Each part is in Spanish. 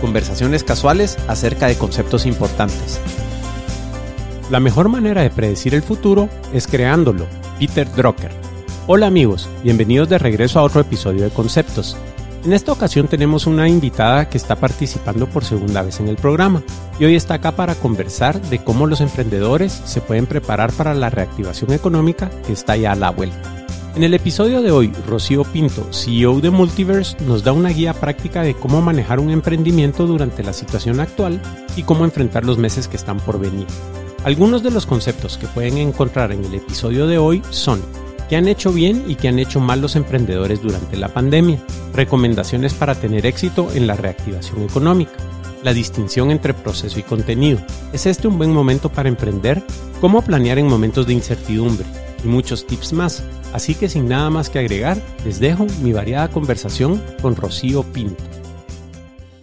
conversaciones casuales acerca de conceptos importantes. La mejor manera de predecir el futuro es creándolo. Peter Drucker. Hola amigos, bienvenidos de regreso a otro episodio de Conceptos. En esta ocasión tenemos una invitada que está participando por segunda vez en el programa y hoy está acá para conversar de cómo los emprendedores se pueden preparar para la reactivación económica que está ya a la vuelta. En el episodio de hoy, Rocío Pinto, CEO de Multiverse, nos da una guía práctica de cómo manejar un emprendimiento durante la situación actual y cómo enfrentar los meses que están por venir. Algunos de los conceptos que pueden encontrar en el episodio de hoy son qué han hecho bien y qué han hecho mal los emprendedores durante la pandemia, recomendaciones para tener éxito en la reactivación económica, la distinción entre proceso y contenido. ¿Es este un buen momento para emprender? ¿Cómo planear en momentos de incertidumbre? Y muchos tips más Así que sin nada más que agregar, les dejo mi variada conversación con Rocío Pinto.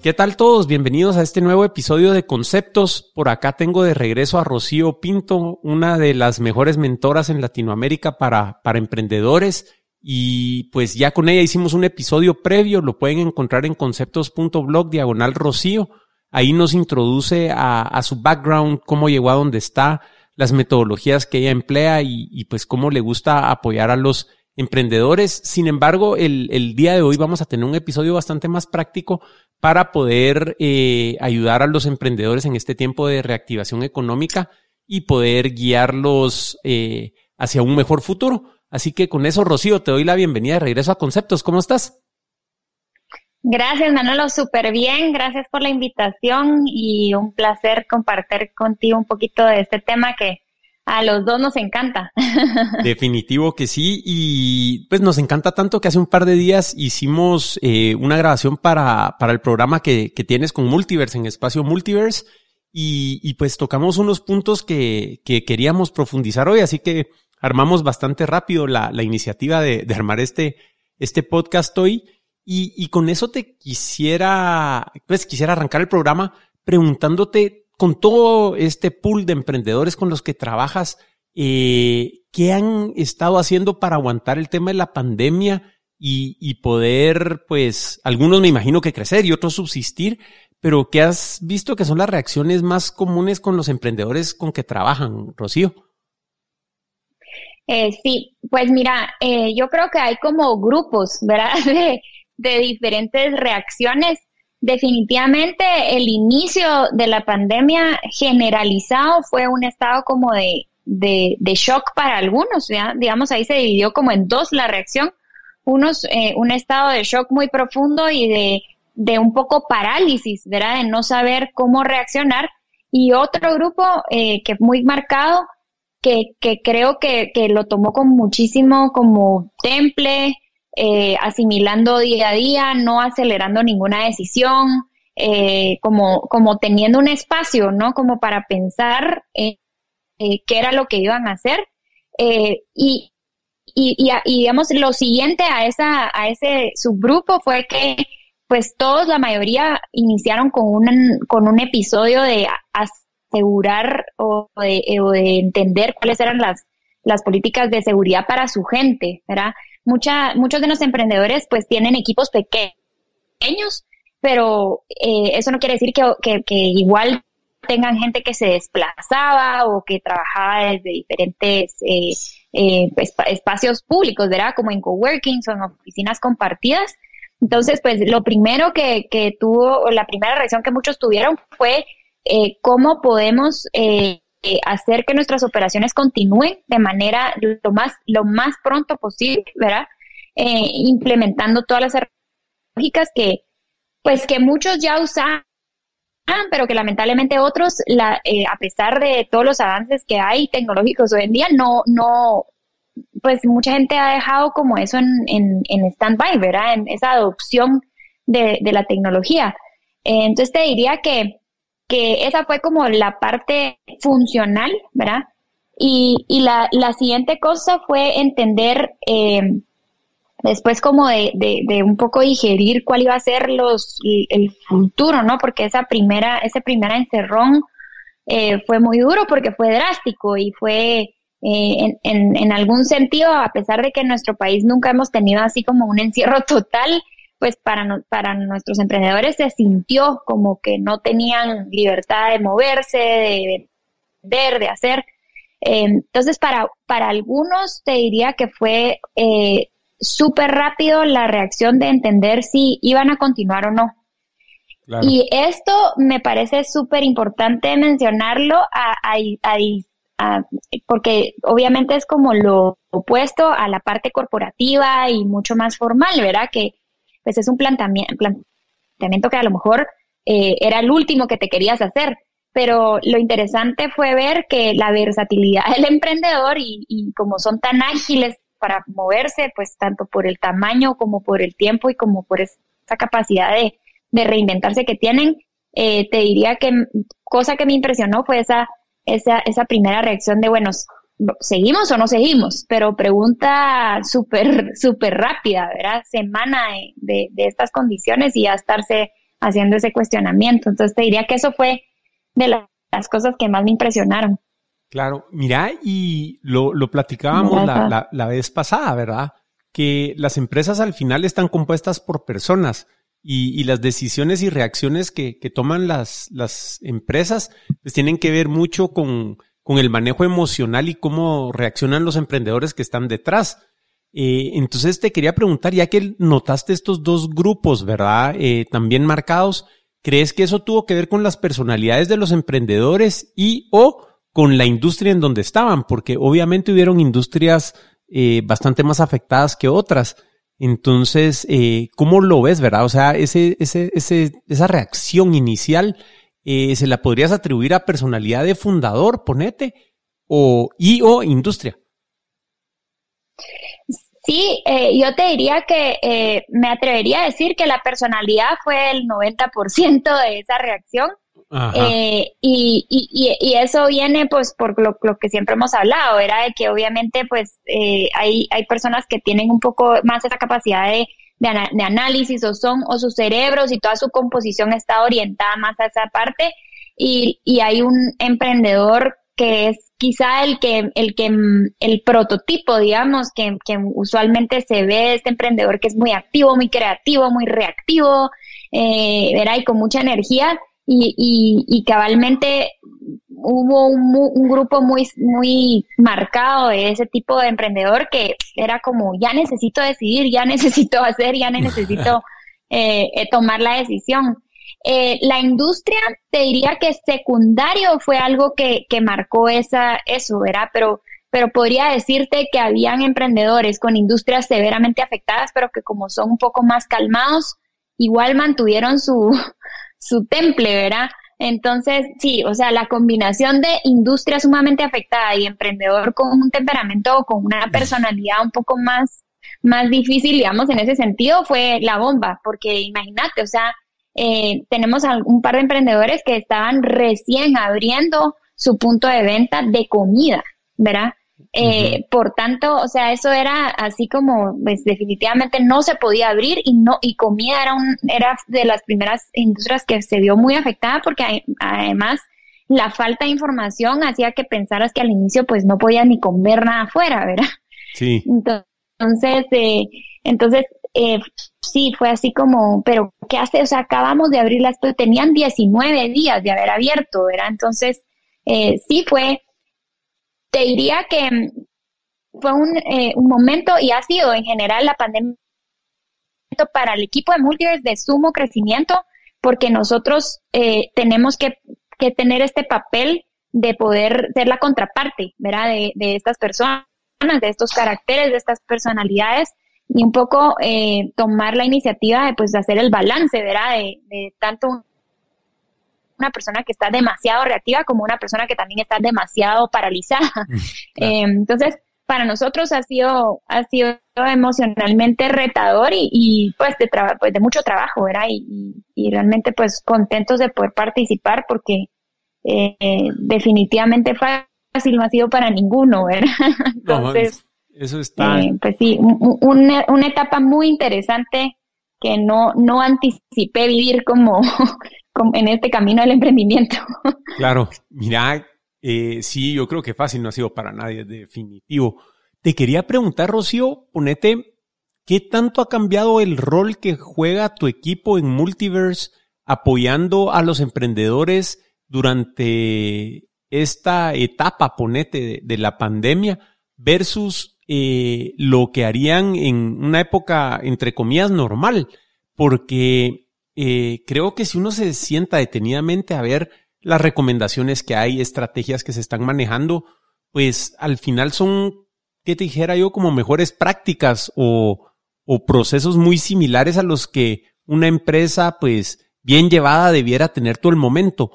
¿Qué tal todos? Bienvenidos a este nuevo episodio de Conceptos. Por acá tengo de regreso a Rocío Pinto, una de las mejores mentoras en Latinoamérica para, para emprendedores. Y pues ya con ella hicimos un episodio previo, lo pueden encontrar en conceptos.blog diagonal Rocío. Ahí nos introduce a, a su background, cómo llegó a donde está, las metodologías que ella emplea y, pues cómo le gusta apoyar a los emprendedores. Sin embargo, el, el, día de hoy vamos a tener un episodio bastante más práctico para poder eh, ayudar a los emprendedores en este tiempo de reactivación económica y poder guiarlos eh, hacia un mejor futuro. Así que con eso, Rocío, te doy la bienvenida de regreso a Conceptos. ¿Cómo estás? Gracias, Manolo, súper bien. Gracias por la invitación y un placer compartir contigo un poquito de este tema que a los dos nos encanta. Definitivo que sí. Y pues nos encanta tanto que hace un par de días hicimos eh, una grabación para, para el programa que, que tienes con Multiverse, en Espacio Multiverse. Y, y pues tocamos unos puntos que, que queríamos profundizar hoy. Así que armamos bastante rápido la, la iniciativa de, de armar este, este podcast hoy. Y, con eso te quisiera, pues quisiera arrancar el programa preguntándote con todo este pool de emprendedores con los que trabajas, eh, ¿qué han estado haciendo para aguantar el tema de la pandemia y, poder, pues, algunos me imagino que crecer y otros subsistir, pero ¿qué has visto que son las reacciones más comunes con los emprendedores con que trabajan, Rocío? Eh, sí, pues mira, eh, yo creo que hay como grupos, ¿verdad? de diferentes reacciones. Definitivamente el inicio de la pandemia generalizado fue un estado como de, de, shock para algunos, digamos ahí se dividió como en dos la reacción, unos eh, un estado de shock muy profundo y de, de un poco parálisis, ¿verdad? De no saber cómo reaccionar y otro grupo eh, que muy marcado que, que creo que, que lo tomó con muchísimo como temple, eh, asimilando día a día, no acelerando ninguna decisión, eh, como, como teniendo un espacio, ¿no? Como para pensar eh, qué era lo que iban a hacer. y, y, y, digamos, lo siguiente a, esa, a ese subgrupo fue que pues todos, la mayoría, iniciaron con un, con un episodio de asegurar o de, o de entender cuáles eran las, las políticas de seguridad para su gente, ¿verdad? Mucha, muchos de los emprendedores pues tienen equipos pequeños, pero eh, eso no quiere decir que, que, igual tengan gente que se desplazaba o que trabajaba desde diferentes eh, eh, espacios públicos, ¿verdad? Como en coworkings o oficinas compartidas. Entonces, pues lo primero que, que tuvo, la primera reacción que muchos tuvieron fue eh, cómo podemos eh, eh, hacer que nuestras operaciones continúen de manera lo más, lo más pronto posible, ¿verdad? Eh, implementando todas las lógicas que, pues que muchos ya usan, pero que lamentablemente otros, la, eh, a pesar de todos los avances que hay tecnológicos hoy en día, no, no, pues mucha gente ha dejado como eso en, en, en stand-by, ¿verdad? En esa adopción de, de la tecnología. entonces te diría que que esa fue como la parte funcional, ¿verdad? Y, y la, la siguiente cosa fue entender, eh, después como de, de, un poco digerir cuál iba a ser los, el futuro, ¿no? Porque esa primera, ese primer encerrón eh, fue muy duro porque fue drástico y fue eh, en, en, algún sentido, a pesar de que en nuestro país nunca hemos tenido así como un encierro total, pues para, para nuestros emprendedores se sintió como que no tenían libertad de moverse, de vender, de hacer. Eh, entonces, para, para algunos te diría que fue eh, súper rápido la reacción de entender si iban a continuar o no. Y esto me parece súper importante mencionarlo a, porque obviamente es como lo opuesto a la parte corporativa y mucho más formal, ¿verdad? Que pues es un planteamiento, que a lo mejor eh, era el último que te querías hacer. Pero lo interesante fue ver que la versatilidad del emprendedor y, como son tan ágiles para moverse, pues tanto por el tamaño como por el tiempo y como por esa capacidad de, reinventarse que tienen, eh, te diría que cosa que me impresionó fue esa, esa, esa primera reacción de, bueno, ¿seguimos o no seguimos? Pero pregunta súper, súper rápida, ¿verdad? Semana de, de, estas condiciones y ya estarse haciendo ese cuestionamiento. Entonces te diría que eso fue de las cosas que más me impresionaron. Claro, mira, y lo, lo platicábamos la, la, vez pasada, ¿verdad? Que las empresas al final están compuestas por personas y, y las decisiones y reacciones que, que toman las, las empresas pues tienen que ver mucho con, con el manejo emocional y cómo reaccionan los emprendedores que están detrás. Eh, entonces te quería preguntar, ya que notaste estos dos grupos, ¿verdad? Eh, también marcados, ¿crees que eso tuvo que ver con las personalidades de los emprendedores y o con la industria en donde estaban? Porque obviamente hubieron industrias eh, bastante más afectadas que otras. Entonces, ¿cómo lo ves, verdad? O sea, esa reacción inicial eh, ¿se la podrías atribuir a personalidad de fundador, ponete, o y o industria? Sí, eh, yo te diría que eh, me atrevería a decir que la personalidad fue el 90% de esa reacción. y, y, y, eso viene pues por lo, lo, que siempre hemos hablado, era de que obviamente pues hay, hay personas que tienen un poco más esa capacidad de de, análisis o son, o sus cerebros y toda su composición está orientada más a esa parte y, y hay un emprendedor que es quizá el que, el que, el prototipo, digamos, que, que usualmente se ve este emprendedor que es muy activo, muy creativo, muy reactivo, eh, ¿verdad? Y con mucha energía y, y, y cabalmente hubo un, grupo muy, muy marcado de ese tipo de emprendedor que era como, ya necesito decidir, ya necesito hacer, ya necesito eh, eh, tomar la decisión. Eh, la industria, te diría que secundario fue algo que, que marcó esa, eso, ¿verdad? Pero, pero podría decirte que habían emprendedores con industrias severamente afectadas, pero que como son un poco más calmados, igual mantuvieron su, su temple, ¿verdad? Entonces, sí, o sea, la combinación de industria sumamente afectada y emprendedor con un temperamento o con una personalidad un poco más, más difícil, digamos, en ese sentido, fue la bomba, porque imagínate, o sea, eh, tenemos un par de emprendedores que estaban recién abriendo su punto de venta de comida, ¿verdad? Eh, Por tanto, o sea, eso era así como, pues definitivamente no se podía abrir y no y comida era un era de las primeras industrias que se vio muy afectada porque además la falta de información hacía que pensaras que al inicio pues no podías ni comer nada afuera, ¿verdad? Sí. Entonces, eh, entonces eh, sí, fue así como, pero ¿qué hace? O sea, acabamos de abrir las, tenían 19 días de haber abierto, ¿verdad? Entonces, eh, sí fue te diría que mm, fue un, eh, un momento y ha sido en general la pandemia para el equipo de Multiverse de sumo crecimiento porque nosotros eh, tenemos que, que, tener este papel de poder ser la contraparte, ¿verdad? De, de estas personas, de estos caracteres, de estas personalidades y un poco eh, tomar la iniciativa de pues hacer el balance, ¿verdad? De, de tanto una persona que está demasiado reactiva como una persona que también está demasiado paralizada. Eh, entonces, para nosotros ha sido, ha sido emocionalmente retador y, pues, de pues de mucho trabajo, ¿verdad? Y, realmente pues contentos de poder participar porque eh, definitivamente fácil no ha sido para ninguno, ¿verdad? Entonces, eso está. Eh, pues sí, una, una etapa muy interesante que no, no anticipé vivir como en este camino del emprendimiento. Claro, mira, eh, sí, yo creo que fácil no ha sido para nadie, definitivo. Te quería preguntar, Rocío, ponete, ¿qué tanto ha cambiado el rol que juega tu equipo en Multiverse apoyando a los emprendedores durante esta etapa, ponete, de, la pandemia versus eh, lo que harían en una época, entre comillas, normal? Porque eh, creo que si uno se sienta detenidamente a ver las recomendaciones que hay, estrategias que se están manejando, pues al final son, ¿qué te dijera yo? Como mejores prácticas o, o procesos muy similares a los que una empresa, pues bien llevada, debiera tener todo el momento.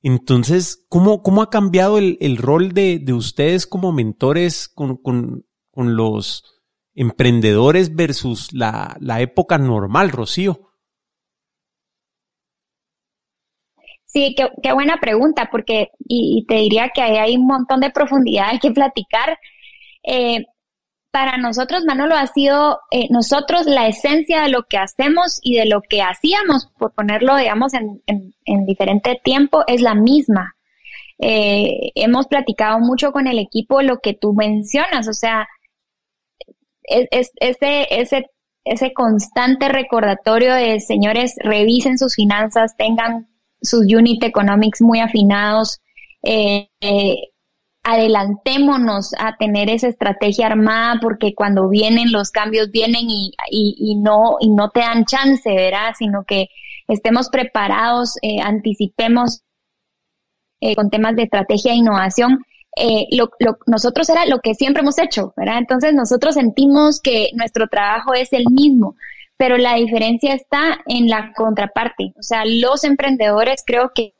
Entonces, ¿cómo, cómo ha cambiado el, el rol de, de, ustedes como mentores con, con, con los emprendedores versus la, la época normal, Rocío? Sí, qué, buena pregunta, porque, y, te diría que hay un montón de profundidad que platicar. Eh, para nosotros, Manolo, ha sido eh, nosotros la esencia de lo que hacemos y de lo que hacíamos, por ponerlo, digamos, en, en, diferente tiempo, es la misma. Eh, hemos platicado mucho con el equipo lo que tú mencionas, o sea, es, ese, ese, ese constante recordatorio de, señores, revisen sus finanzas, tengan sus unit economics muy afinados. Eh, eh, adelantémonos a tener esa estrategia armada porque cuando vienen los cambios vienen y, y, no y no te dan chance, ¿verdad? Sino que estemos preparados, eh, anticipemos con temas de estrategia e innovación. lo, nosotros era lo que siempre hemos hecho, ¿verdad? Entonces nosotros sentimos que nuestro trabajo es el mismo pero la diferencia está en la contraparte. O sea, los emprendedores creo que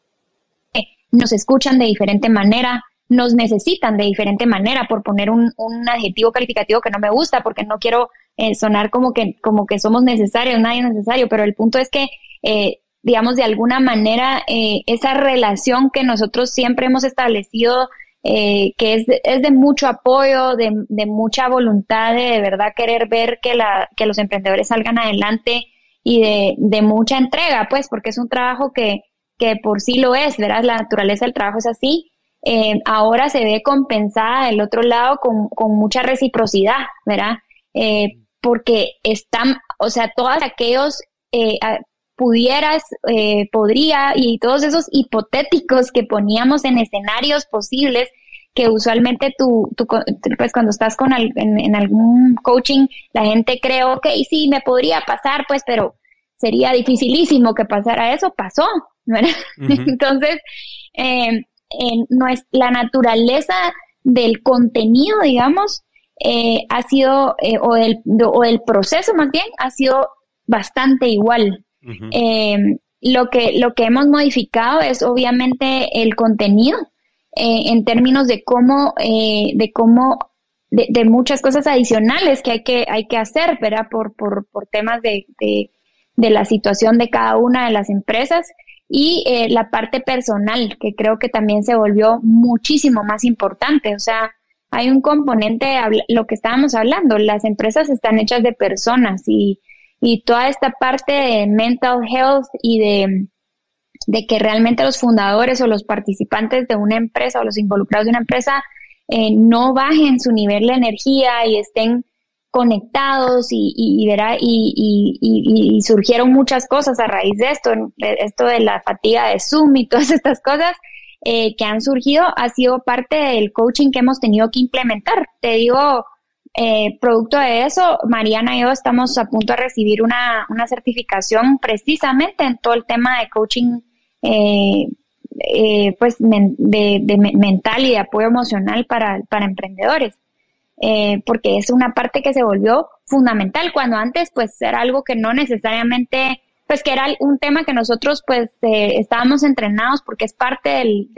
nos escuchan de diferente manera, nos necesitan de diferente manera, por poner un, adjetivo calificativo que no me gusta, porque no quiero eh, sonar como que, como que somos necesarios, nadie es necesario, pero el punto es que, eh, digamos, de alguna manera, eh, esa relación que nosotros siempre hemos establecido eh, que es de, es de mucho apoyo, de, de, mucha voluntad de de verdad querer ver que, la, que los emprendedores salgan adelante y de, de mucha entrega, pues, porque es un trabajo que, que por sí lo es, ¿verdad? La naturaleza del trabajo es así. Eh, ahora se ve compensada del otro lado con, con mucha reciprocidad, ¿verdad? Eh, porque están, o sea, todos aquellos eh, pudieras, eh, podría y todos esos hipotéticos que poníamos en escenarios posibles que usualmente tú, tú pues cuando estás con en, algún coaching, la gente cree, ok, sí, me podría pasar, pues, pero sería dificilísimo que pasara eso, pasó, ¿verdad? Entonces, eh, no es, la naturaleza del contenido, digamos, eh, ha sido, eh, o, el, o el proceso más bien, ha sido bastante igual. Em, lo, que, lo que hemos modificado es obviamente el contenido eh, en términos de cómo, eh, de cómo, de, muchas cosas adicionales que hay que, hay que hacer, ¿verdad? Por, por, por temas de, de, la situación de cada una de las empresas y eh, la parte personal, que creo que también se volvió muchísimo más importante. O sea, hay un componente, lo que estábamos hablando, las empresas están hechas de personas y y toda esta parte de mental health y de, de que realmente los fundadores o los participantes de una empresa o los involucrados de una empresa eh, no bajen su nivel de energía y estén conectados y, y, verá, y, surgieron muchas cosas a raíz de esto, esto de la fatiga de Zoom y todas estas cosas eh, que han surgido ha sido parte del coaching que hemos tenido que implementar. Te digo, eh, producto de eso, Mariana y yo estamos a punto de recibir una, una certificación precisamente en todo el tema de coaching eh, eh, pues de, mental y de apoyo emocional para, para emprendedores. porque es una parte que se volvió fundamental cuando antes pues era algo que no necesariamente pues que era un tema que nosotros pues estábamos entrenados porque es parte del,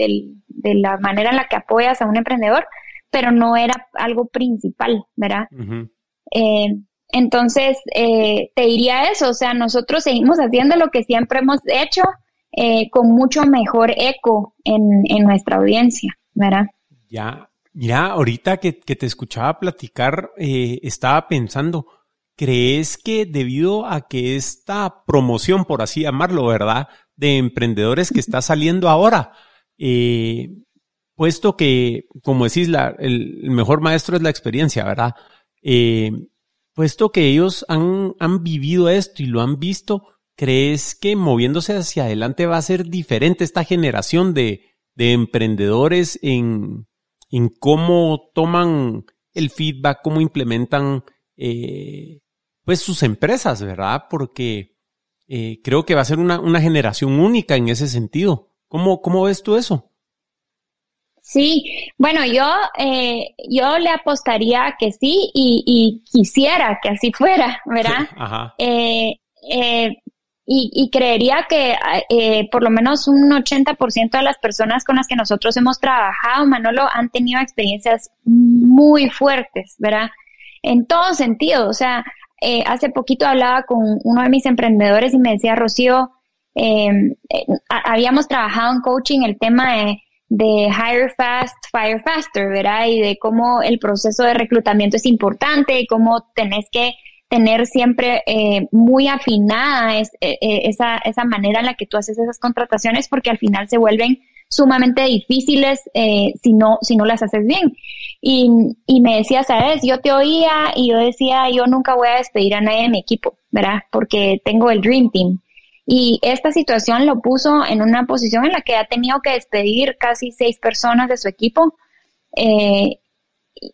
de la manera en la que apoyas a un emprendedor, pero no era algo principal, ¿verdad? eh, entonces, eh, te diría eso, o sea, nosotros seguimos haciendo lo que siempre hemos hecho eh, con mucho mejor eco en, en, nuestra audiencia, ¿verdad? Ya, mira, ahorita que, que te escuchaba platicar, eh, estaba pensando, ¿crees que debido a que esta promoción, por así llamarlo, ¿verdad? De emprendedores que está saliendo ahora, eh, puesto que, como decís, la, el, mejor maestro es la experiencia, ¿verdad? Eh, puesto que ellos han, han vivido esto y lo han visto, ¿crees que moviéndose hacia adelante va a ser diferente esta generación de, de emprendedores en, en, cómo toman el feedback, cómo implementan eh, pues sus empresas, ¿verdad? Porque eh, creo que va a ser una, una generación única en ese sentido. ¿Cómo, cómo ves tú eso? Sí, bueno, yo, eh, yo le apostaría que sí y, y, quisiera que así fuera, ¿verdad? Ajá. Eh, eh, y, y, creería que eh, por lo menos un 80% de las personas con las que nosotros hemos trabajado, Manolo, han tenido experiencias muy fuertes, ¿verdad? En todo sentido, o sea, eh, hace poquito hablaba con uno de mis emprendedores y me decía, Rocío, eh, habíamos trabajado en coaching el tema de de hire fast, fire faster, ¿verdad? Y de cómo el proceso de reclutamiento es importante y cómo tenés que tener siempre eh, muy afinada eh, eh, esa, esa manera en la que tú haces esas contrataciones porque al final se vuelven sumamente difíciles eh, si, no, si no las haces bien. Y, y me decía, sabes, yo te oía y yo decía, yo nunca voy a despedir a nadie de mi equipo, ¿verdad? Porque tengo el Dream Team. Y esta situación lo puso en una posición en la que ha tenido que despedir casi seis personas de su equipo. Eh,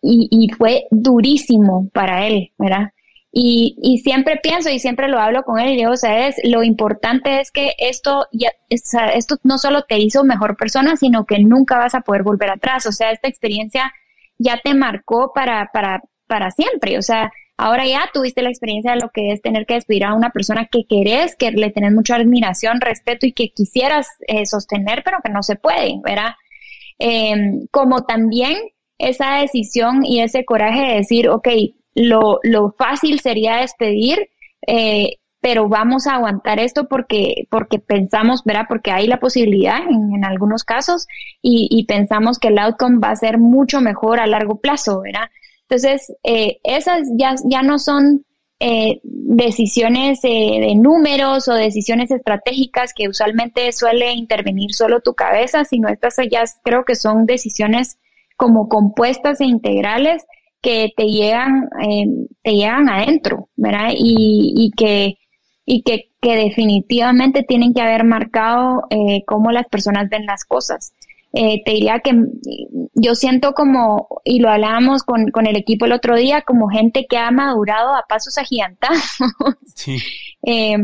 y, fue durísimo para él, ¿verdad? Y, y, siempre pienso y siempre lo hablo con él y digo, ¿sabes? Lo importante es que esto, ya, esto no solo te hizo mejor persona, sino que nunca vas a poder volver atrás. O sea, esta experiencia ya te marcó para, para, para siempre. O sea, Ahora ya tuviste la experiencia de lo que es tener que despedir a una persona que querés, que le tenés mucha admiración, respeto y que quisieras eh, sostener, pero que no se puede, ¿verdad? Eh, como también esa decisión y ese coraje de decir, ok, lo, lo fácil sería despedir, eh, pero vamos a aguantar esto porque, porque pensamos, ¿verdad? Porque hay la posibilidad en, en algunos casos y, y, pensamos que el outcome va a ser mucho mejor a largo plazo, ¿verdad? Entonces, eh, esas ya, ya no son eh, decisiones eh, de números o decisiones estratégicas que usualmente suele intervenir solo tu cabeza, sino estas ya creo que son decisiones como compuestas e integrales que te llegan, eh, te llegan adentro, ¿verdad? Y, y que, y que, que definitivamente tienen que haber marcado eh, cómo las personas ven las cosas eh, te diría que yo siento como, y lo hablábamos con, con, el equipo el otro día, como gente que ha madurado a pasos agigantados. Sí. eh,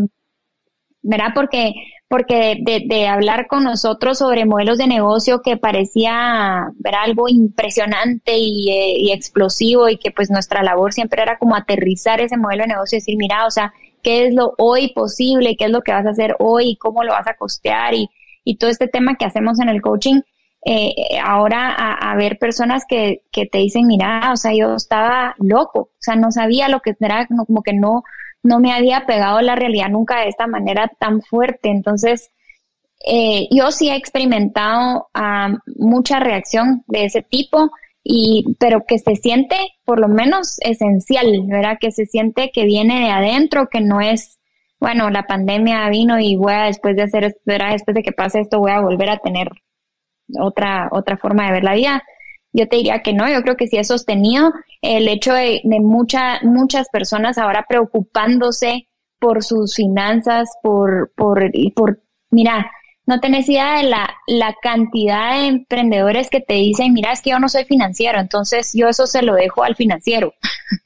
¿Verdad? Porque, porque de, de, hablar con nosotros sobre modelos de negocio que parecía algo impresionante y, eh, y, explosivo y que pues nuestra labor siempre era como aterrizar ese modelo de negocio y decir, mira, o sea, ¿qué es lo hoy posible? ¿Qué es lo que vas a hacer hoy? ¿Cómo lo vas a costear? Y, y todo este tema que hacemos en el coaching, eh, ahora a, ver personas que, que te dicen, mira, o sea, yo estaba loco, o sea, no sabía lo que era, como que no, no me había pegado la realidad nunca de esta manera tan fuerte. Entonces, eh, yo sí he experimentado uh, mucha reacción de ese tipo, y, pero que se siente por lo menos esencial, ¿verdad? Que se siente que viene de adentro, que no es, bueno, la pandemia vino y voy a, después de hacer, ¿verdad? Después de que pase esto, voy a volver a tener otra, otra forma de ver la vida. Yo te diría que no, yo creo que sí es sostenido el hecho de, de muchas muchas personas ahora preocupándose por sus finanzas, por, por, por, mira, no tenés idea de la, la cantidad de emprendedores que te dicen, mira, es que yo no soy financiero, entonces yo eso se lo dejo al financiero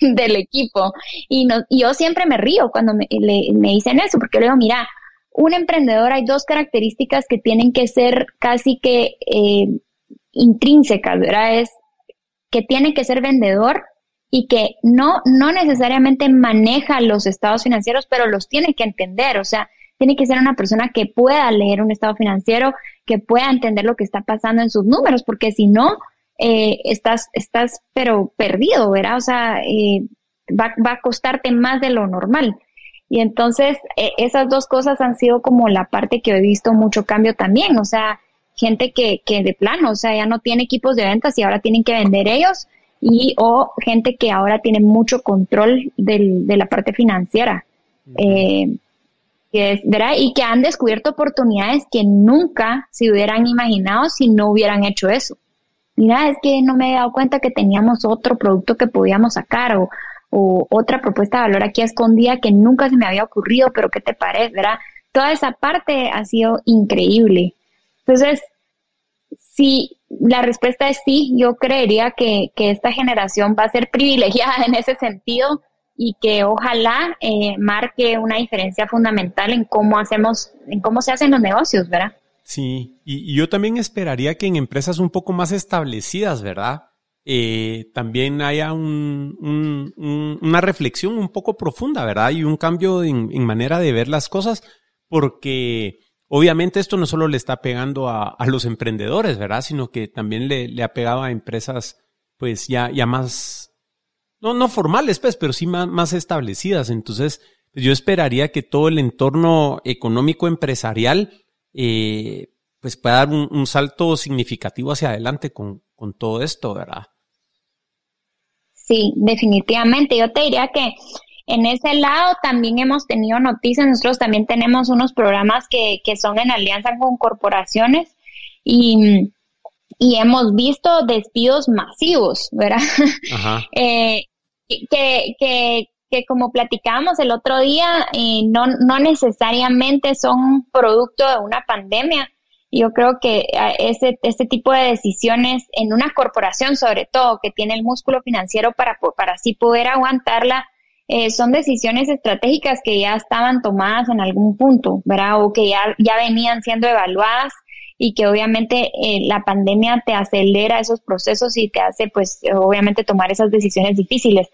del equipo. Y, no, y yo siempre me río cuando me, le, me dicen eso, porque yo le digo, mira, un emprendedor hay dos características que tienen que ser casi que eh, intrínsecas, ¿verdad? Es que tiene que ser vendedor y que no, no necesariamente maneja los estados financieros, pero los tiene que entender, o sea, tiene que ser una persona que pueda leer un estado financiero, que pueda entender lo que está pasando en sus números, porque si no, eh, estás, estás pero perdido, ¿verdad? O sea, eh, va, va a costarte más de lo normal. Y entonces e, esas dos cosas han sido como la parte que he visto mucho cambio también, o sea, gente que, que de plano, o sea, ya no tiene equipos de ventas y ahora tienen que vender ellos y o gente que ahora tiene mucho control del, de la parte financiera. Eh, que es, ¿verdad? Y que han descubierto oportunidades que nunca se hubieran imaginado si no hubieran hecho eso. Mira, es que no me he dado cuenta que teníamos otro producto que podíamos sacar o, o otra propuesta de valor aquí escondida que nunca se me había ocurrido, pero ¿qué te parece? ¿Verdad? Toda esa parte ha sido increíble. Entonces, si la respuesta es sí, yo creería que, que esta generación va a ser privilegiada en ese sentido y que ojalá eh, marque una diferencia fundamental en cómo hacemos, en cómo se hacen los negocios, ¿verdad? Sí, y, yo también esperaría que en empresas un poco más establecidas, ¿verdad? Eh, también haya un, una reflexión un poco profunda, ¿verdad? Y un cambio en, manera de ver las cosas, porque obviamente esto no solo le está pegando a, los emprendedores, ¿verdad? Sino que también le, ha pegado a empresas, pues ya, ya más, no, no formales, pues, pero sí más, más establecidas. Entonces, pues, yo esperaría que todo el entorno económico empresarial, eh, pues pueda dar un, un, salto significativo hacia adelante con, con todo esto, ¿verdad? Sí, definitivamente. Yo te diría que en ese lado también hemos tenido noticias. Nosotros también tenemos unos programas que, que son en alianza con corporaciones y, y hemos visto despidos masivos, ¿verdad? Ajá. eh, que, que, que como platicábamos el otro día, eh, no, no necesariamente son producto de una pandemia, yo creo que ese, este tipo de decisiones en una corporación, sobre todo, que tiene el músculo financiero para, para así poder aguantarla, eh, son decisiones estratégicas que ya estaban tomadas en algún punto, ¿verdad? O que ya, ya venían siendo evaluadas y que obviamente eh, la pandemia te acelera esos procesos y te hace, pues, obviamente tomar esas decisiones difíciles.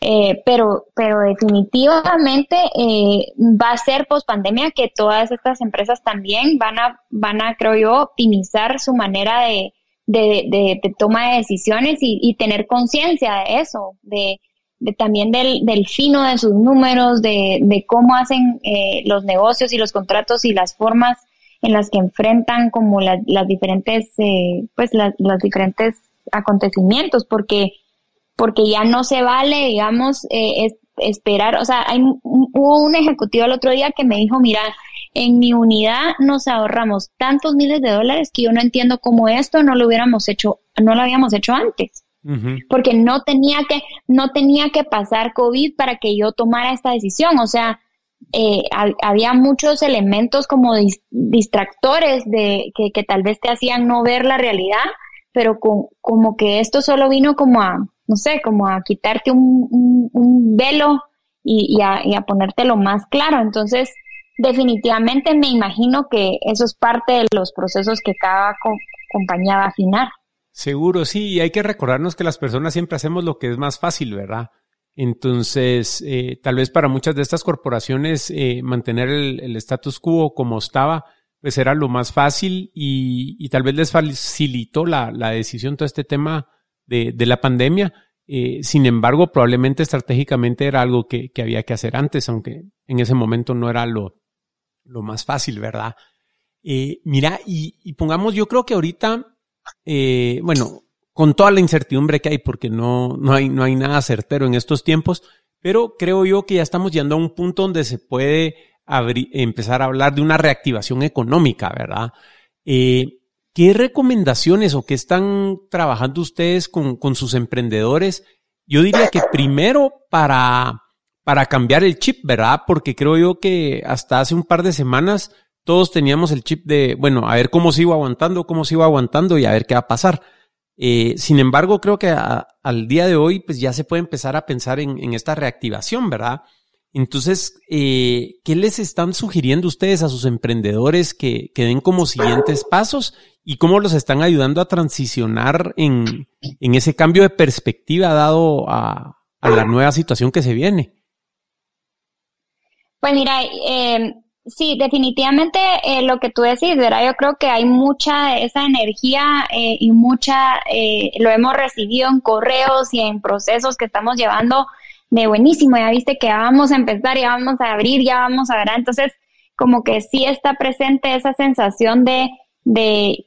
Eh, pero, pero definitivamente eh, va a ser post pandemia que todas estas empresas también van a, van a, creo yo, optimizar su manera de, de, de, toma de decisiones y, y tener conciencia de eso, de, de también del, del, fino de sus números, de, de cómo hacen eh, los negocios y los contratos y las formas en las que enfrentan como las diferentes, eh, pues las, los diferentes acontecimientos, porque porque ya no se vale, digamos, eh, esperar, o sea, hay, hubo un ejecutivo el otro día que me dijo, mira, en mi unidad nos ahorramos tantos miles de dólares que yo no entiendo cómo esto no lo hubiéramos hecho, no lo habíamos hecho antes. Porque no tenía que, no tenía que pasar COVID para que yo tomara esta decisión. O sea, eh, había muchos elementos como distractores de que, que, tal vez te hacían no ver la realidad, pero con, como que esto solo vino como a, no sé, como a quitarte un, un, velo y, y, a, y a ponértelo más claro. Entonces, definitivamente me imagino que eso es parte de los procesos que cada compañía va a afinar. Seguro, sí, y hay que recordarnos que las personas siempre hacemos lo que es más fácil, ¿verdad? Entonces, eh, tal vez para muchas de estas corporaciones eh, mantener el, el, status quo como estaba, pues era lo más fácil y, y tal vez les facilitó la, la decisión todo este tema de, la pandemia. Eh, sin embargo, probablemente estratégicamente era algo que, que, había que hacer antes, aunque en ese momento no era lo, lo más fácil, ¿verdad? Eh, mira, y, pongamos, yo creo que ahorita, eh, bueno, con toda la incertidumbre que hay, porque no, no, hay, no hay nada certero en estos tiempos, pero creo yo que ya estamos llegando a un punto donde se puede abrir, empezar a hablar de una reactivación económica, ¿verdad? ¿Qué recomendaciones o qué están trabajando ustedes con, con sus emprendedores? Yo diría que primero para, para cambiar el chip, ¿verdad? Porque creo yo que hasta hace un par de semanas todos teníamos el chip de, bueno, a ver cómo sigo aguantando, cómo sigo aguantando y a ver qué va a pasar. Eh, sin embargo, creo que al día de hoy, pues ya se puede empezar a pensar en, en esta reactivación, ¿verdad? Entonces, eh, ¿qué les están sugiriendo ustedes a sus emprendedores que, que, den como siguientes pasos y cómo los están ayudando a transicionar en, en ese cambio de perspectiva dado a, a, la nueva situación que se viene? Pues mira, eh, Sí, definitivamente eh, lo que tú decís, ¿verdad? Yo creo que hay mucha esa energía eh, y mucha, eh, lo hemos recibido en correos y en procesos que estamos llevando de buenísimo, ya viste que ya vamos a empezar, ya vamos a abrir, ya vamos a ver. Entonces, como que sí está presente esa sensación de, de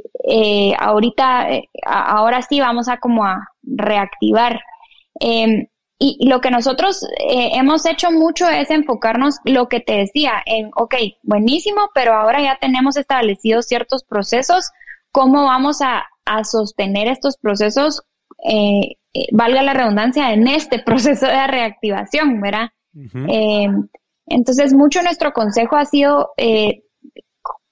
ahorita, ahora sí vamos a como a reactivar. Em, y lo que nosotros eh, hemos hecho mucho es enfocarnos, lo que te decía, en, ok, buenísimo, pero ahora ya tenemos establecidos ciertos procesos, ¿cómo vamos a, sostener estos procesos, eh, eh, valga la redundancia, en este proceso de reactivación, ¿verdad? entonces, mucho nuestro consejo ha sido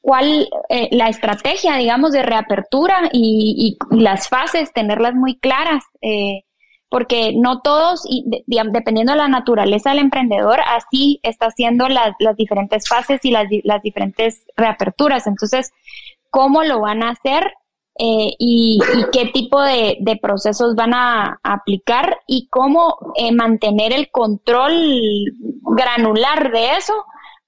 cuál la estrategia, digamos, de reapertura y, y, las fases, tenerlas muy claras. Eh, porque no todos, y dependiendo de la naturaleza del emprendedor, así está haciendo las, las diferentes fases y las, las, diferentes reaperturas. Entonces, ¿cómo lo van a hacer? Eh, y, qué tipo de, de, procesos van a, aplicar y cómo eh, mantener el control granular de eso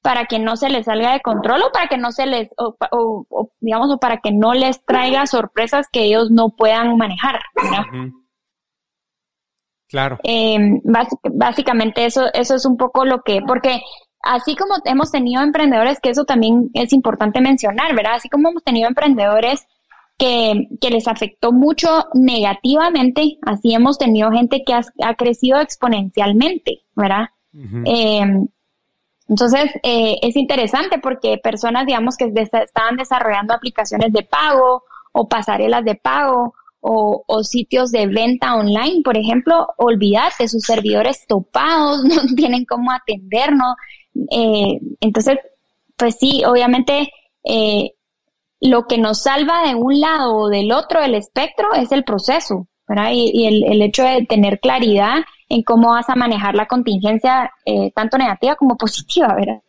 para que no se les salga de control o para que no se les, o, digamos, o para que no les traiga sorpresas que ellos no puedan manejar. Claro. Eh, básicamente eso, eso es un poco lo que, porque así como hemos tenido emprendedores, que eso también es importante mencionar, ¿verdad? Así como hemos tenido emprendedores que, que les afectó mucho negativamente, así hemos tenido gente que ha, crecido exponencialmente, ¿verdad? eh, entonces, eh, es interesante porque personas, digamos, que estaban desarrollando aplicaciones de pago o pasarelas de pago o, o, sitios de venta online, por ejemplo, olvídate, sus servidores topados, no tienen cómo atendernos. Eh, entonces, pues sí, obviamente eh, lo que nos salva de un lado o del otro del espectro es el proceso, ¿verdad? Y, el, hecho de tener claridad en cómo vas a manejar la contingencia, eh, tanto negativa como positiva, ¿verdad?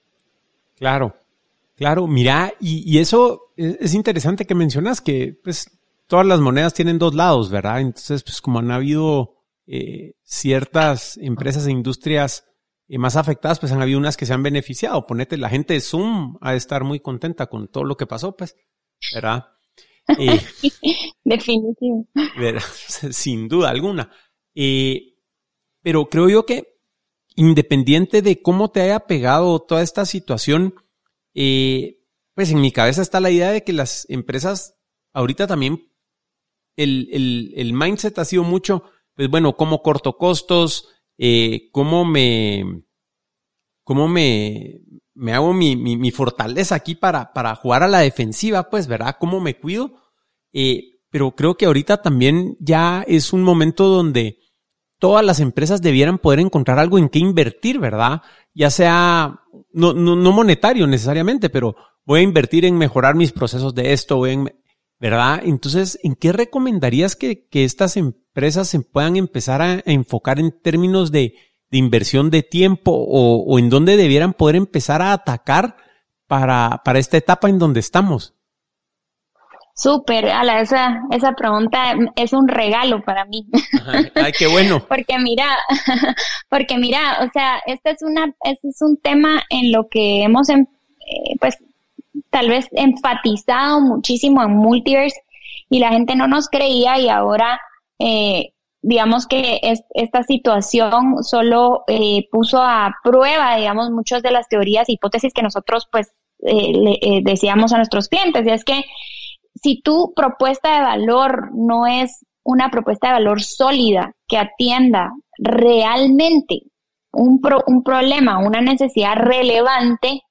Claro, claro, mira, y, eso es, es interesante que mencionas que, pues, todas las monedas tienen dos lados, ¿verdad? Entonces, pues como han habido eh, ciertas empresas e industrias eh, más afectadas, pues han habido unas que se han beneficiado. Ponete, la gente de Zoom a estar muy contenta con todo lo que pasó, pues, ¿verdad? Eh, Definitivo. Sin duda alguna. pero creo yo que independiente de cómo te haya pegado toda esta situación, pues en mi cabeza está la idea de que las empresas ahorita también el, el, el mindset ha sido mucho, pues bueno, cómo corto costos, eh, cómo me, cómo me, me hago mi, mi, fortaleza aquí para, para jugar a la defensiva, pues, ¿verdad? ¿Cómo me cuido? Eh, pero creo que ahorita también ya es un momento donde todas las empresas debieran poder encontrar algo en qué invertir, ¿verdad? Ya sea, no, no, no monetario necesariamente, pero voy a invertir en mejorar mis procesos de esto, voy ¿verdad? Entonces, ¿en qué recomendarías que, estas empresas se puedan empezar a, enfocar en términos de, inversión de tiempo o, en dónde debieran poder empezar a atacar para, para esta etapa en donde estamos? Súper, Ala, esa, esa pregunta es un regalo para mí. Ay, qué bueno. porque mira, porque mira, o sea, este es una, este es un tema en lo que hemos, em, eh, pues, tal vez enfatizado muchísimo en multiverse y la gente no nos creía y ahora eh, digamos que esta situación solo eh, puso a prueba, digamos, muchas de las teorías e hipótesis que nosotros pues eh, le decíamos a nuestros clientes. Y es que si tu propuesta de valor no es una propuesta de valor sólida que atienda realmente un, un problema, una necesidad relevante,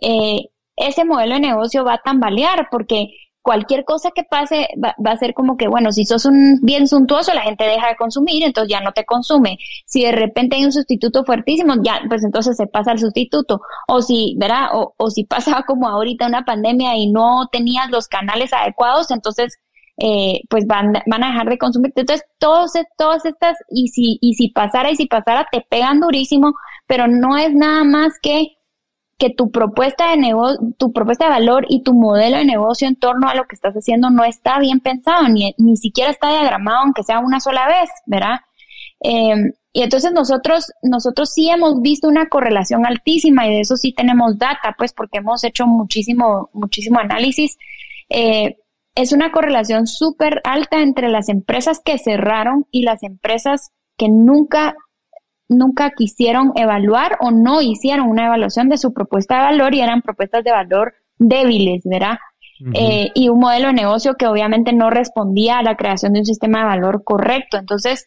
eh, ese modelo de negocio va a tambalear porque cualquier cosa que pase va, a ser como que, bueno, si sos un bien suntuoso, la gente deja de consumir, entonces ya no te consume. Si de repente hay un sustituto fuertísimo, ya, pues entonces se pasa al sustituto. O si, ¿verdad? O, o si pasaba como ahorita una pandemia y no tenías los canales adecuados, entonces, eh, pues van, van a dejar de consumir. Entonces, todos, todas estas, y si, y si pasara y si pasara, te pegan durísimo, pero no es nada más que que tu propuesta de negocio, tu propuesta de valor y tu modelo de negocio en torno a lo que estás haciendo no está bien pensado, ni, ni siquiera está diagramado, aunque sea una sola vez, ¿verdad? Em, y entonces nosotros, nosotros sí hemos visto una correlación altísima y de eso sí tenemos data, pues porque hemos hecho muchísimo, muchísimo análisis. Eh, es una correlación súper alta entre las empresas que cerraron y las empresas que nunca, nunca quisieron evaluar o no hicieron una evaluación de su propuesta de valor y eran propuestas de valor débiles, ¿verdad? Eh, y un modelo de negocio que obviamente no respondía a la creación de un sistema de valor correcto. Entonces,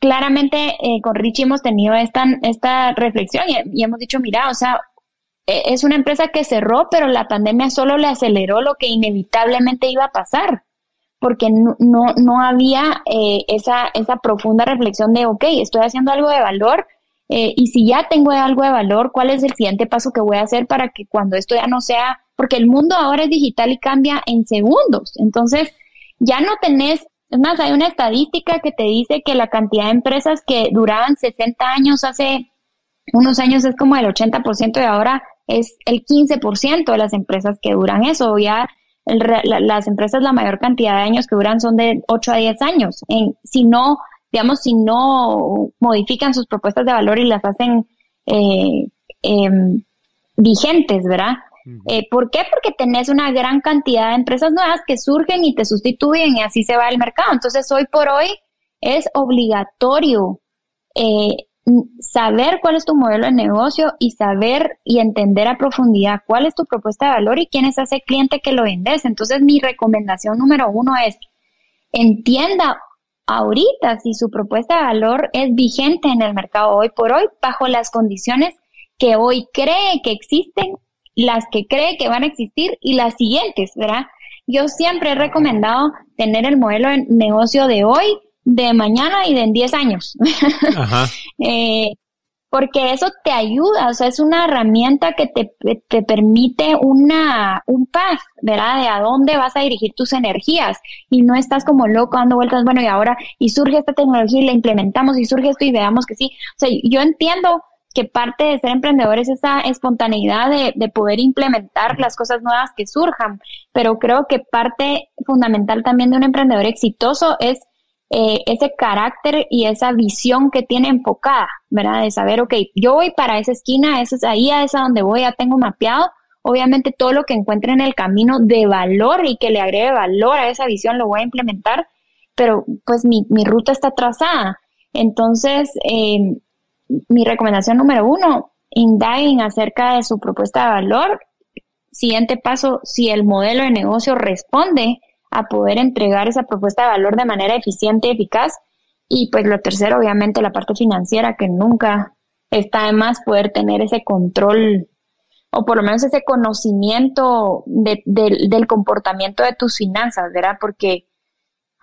claramente eh, con Richie hemos tenido esta, esta reflexión y, hemos dicho, mira, o sea, e, es una empresa que cerró, pero la pandemia solo le aceleró lo que inevitablemente iba a pasar, porque no, no, había eh, esa, esa profunda reflexión de, ok, estoy haciendo algo de valor, eh, y si ya tengo algo de valor, ¿cuál es el siguiente paso que voy a hacer para que cuando esto ya no sea, porque el mundo ahora es digital y cambia en segundos, entonces ya no tenés es más, hay una estadística que te dice que la cantidad de empresas que duraban 60 años hace unos años es como el 80% y ahora es el 15% de las empresas que duran eso. Ya las empresas, la mayor cantidad de años que duran son de 8 a 10 años. En, si no, digamos, si no modifican sus propuestas de valor y las hacen eh, em, vigentes, ¿verdad? Eh, ¿Por qué? Porque tenés una gran cantidad de empresas nuevas que surgen y te sustituyen y así se va el mercado. Entonces, hoy por hoy es obligatorio eh, saber cuál es tu modelo de negocio y saber y entender a profundidad cuál es tu propuesta de valor y quién es ese cliente que lo vendes. Entonces, mi recomendación número uno es entienda ahorita si su propuesta de valor es vigente en el mercado hoy por hoy bajo las condiciones que hoy cree que existen las que cree que van a existir y las siguientes, ¿verdad? Yo siempre he recomendado tener el modelo de negocio de hoy, de mañana y de en 10 años. Ajá. eh, porque eso te ayuda, o sea, es una herramienta que te, te, permite una, un path, ¿verdad? De a dónde vas a dirigir tus energías y no estás como loco dando vueltas, bueno, y ahora, y surge esta tecnología y la implementamos y surge esto y veamos que sí. O sea, yo entiendo que parte de ser emprendedor es esa espontaneidad de, poder implementar las cosas nuevas que surjan, pero creo que parte fundamental también de un emprendedor exitoso es eh, ese carácter y esa visión que tiene enfocada, ¿verdad? De saber, ok, yo voy para esa esquina, esa es ahí, a esa donde voy, ya tengo mapeado. Obviamente todo lo que encuentre en el camino de valor y que le agregue valor a esa visión lo voy a implementar, pero pues mi, mi ruta está trazada. Entonces, eh, mi recomendación número uno, indaguen acerca de su propuesta de valor. Siguiente paso, si el modelo de negocio responde a poder entregar esa propuesta de valor de manera eficiente y eficaz. Y pues lo tercero, obviamente, la parte financiera, que nunca está de más poder tener ese control o por lo menos ese conocimiento del comportamiento de tus finanzas, ¿verdad? Porque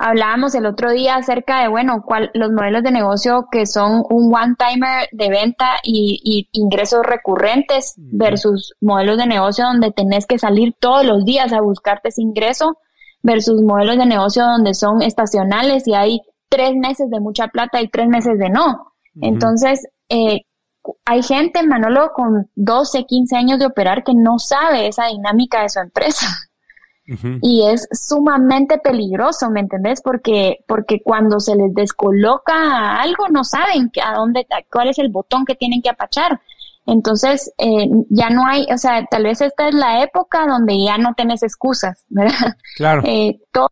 Hablábamos el otro día acerca de, bueno, cuál, los modelos de negocio que son un one-timer de venta y, ingresos recurrentes versus modelos de negocio donde tenés que salir todos los días a buscarte ese ingreso versus modelos de negocio donde son estacionales y hay tres meses de mucha plata y tres meses de no. Entonces, eh, hay gente, Manolo, con 12, 15 años de operar que no sabe esa dinámica de su empresa. Y es sumamente peligroso, ¿me entendés? Porque, porque cuando se les descoloca algo, no saben a dónde, cuál es el botón que tienen que apachar. Entonces, eh, ya no hay, o sea, tal vez esta es la época donde ya no tenés excusas, ¿verdad? Claro. Eh, todo,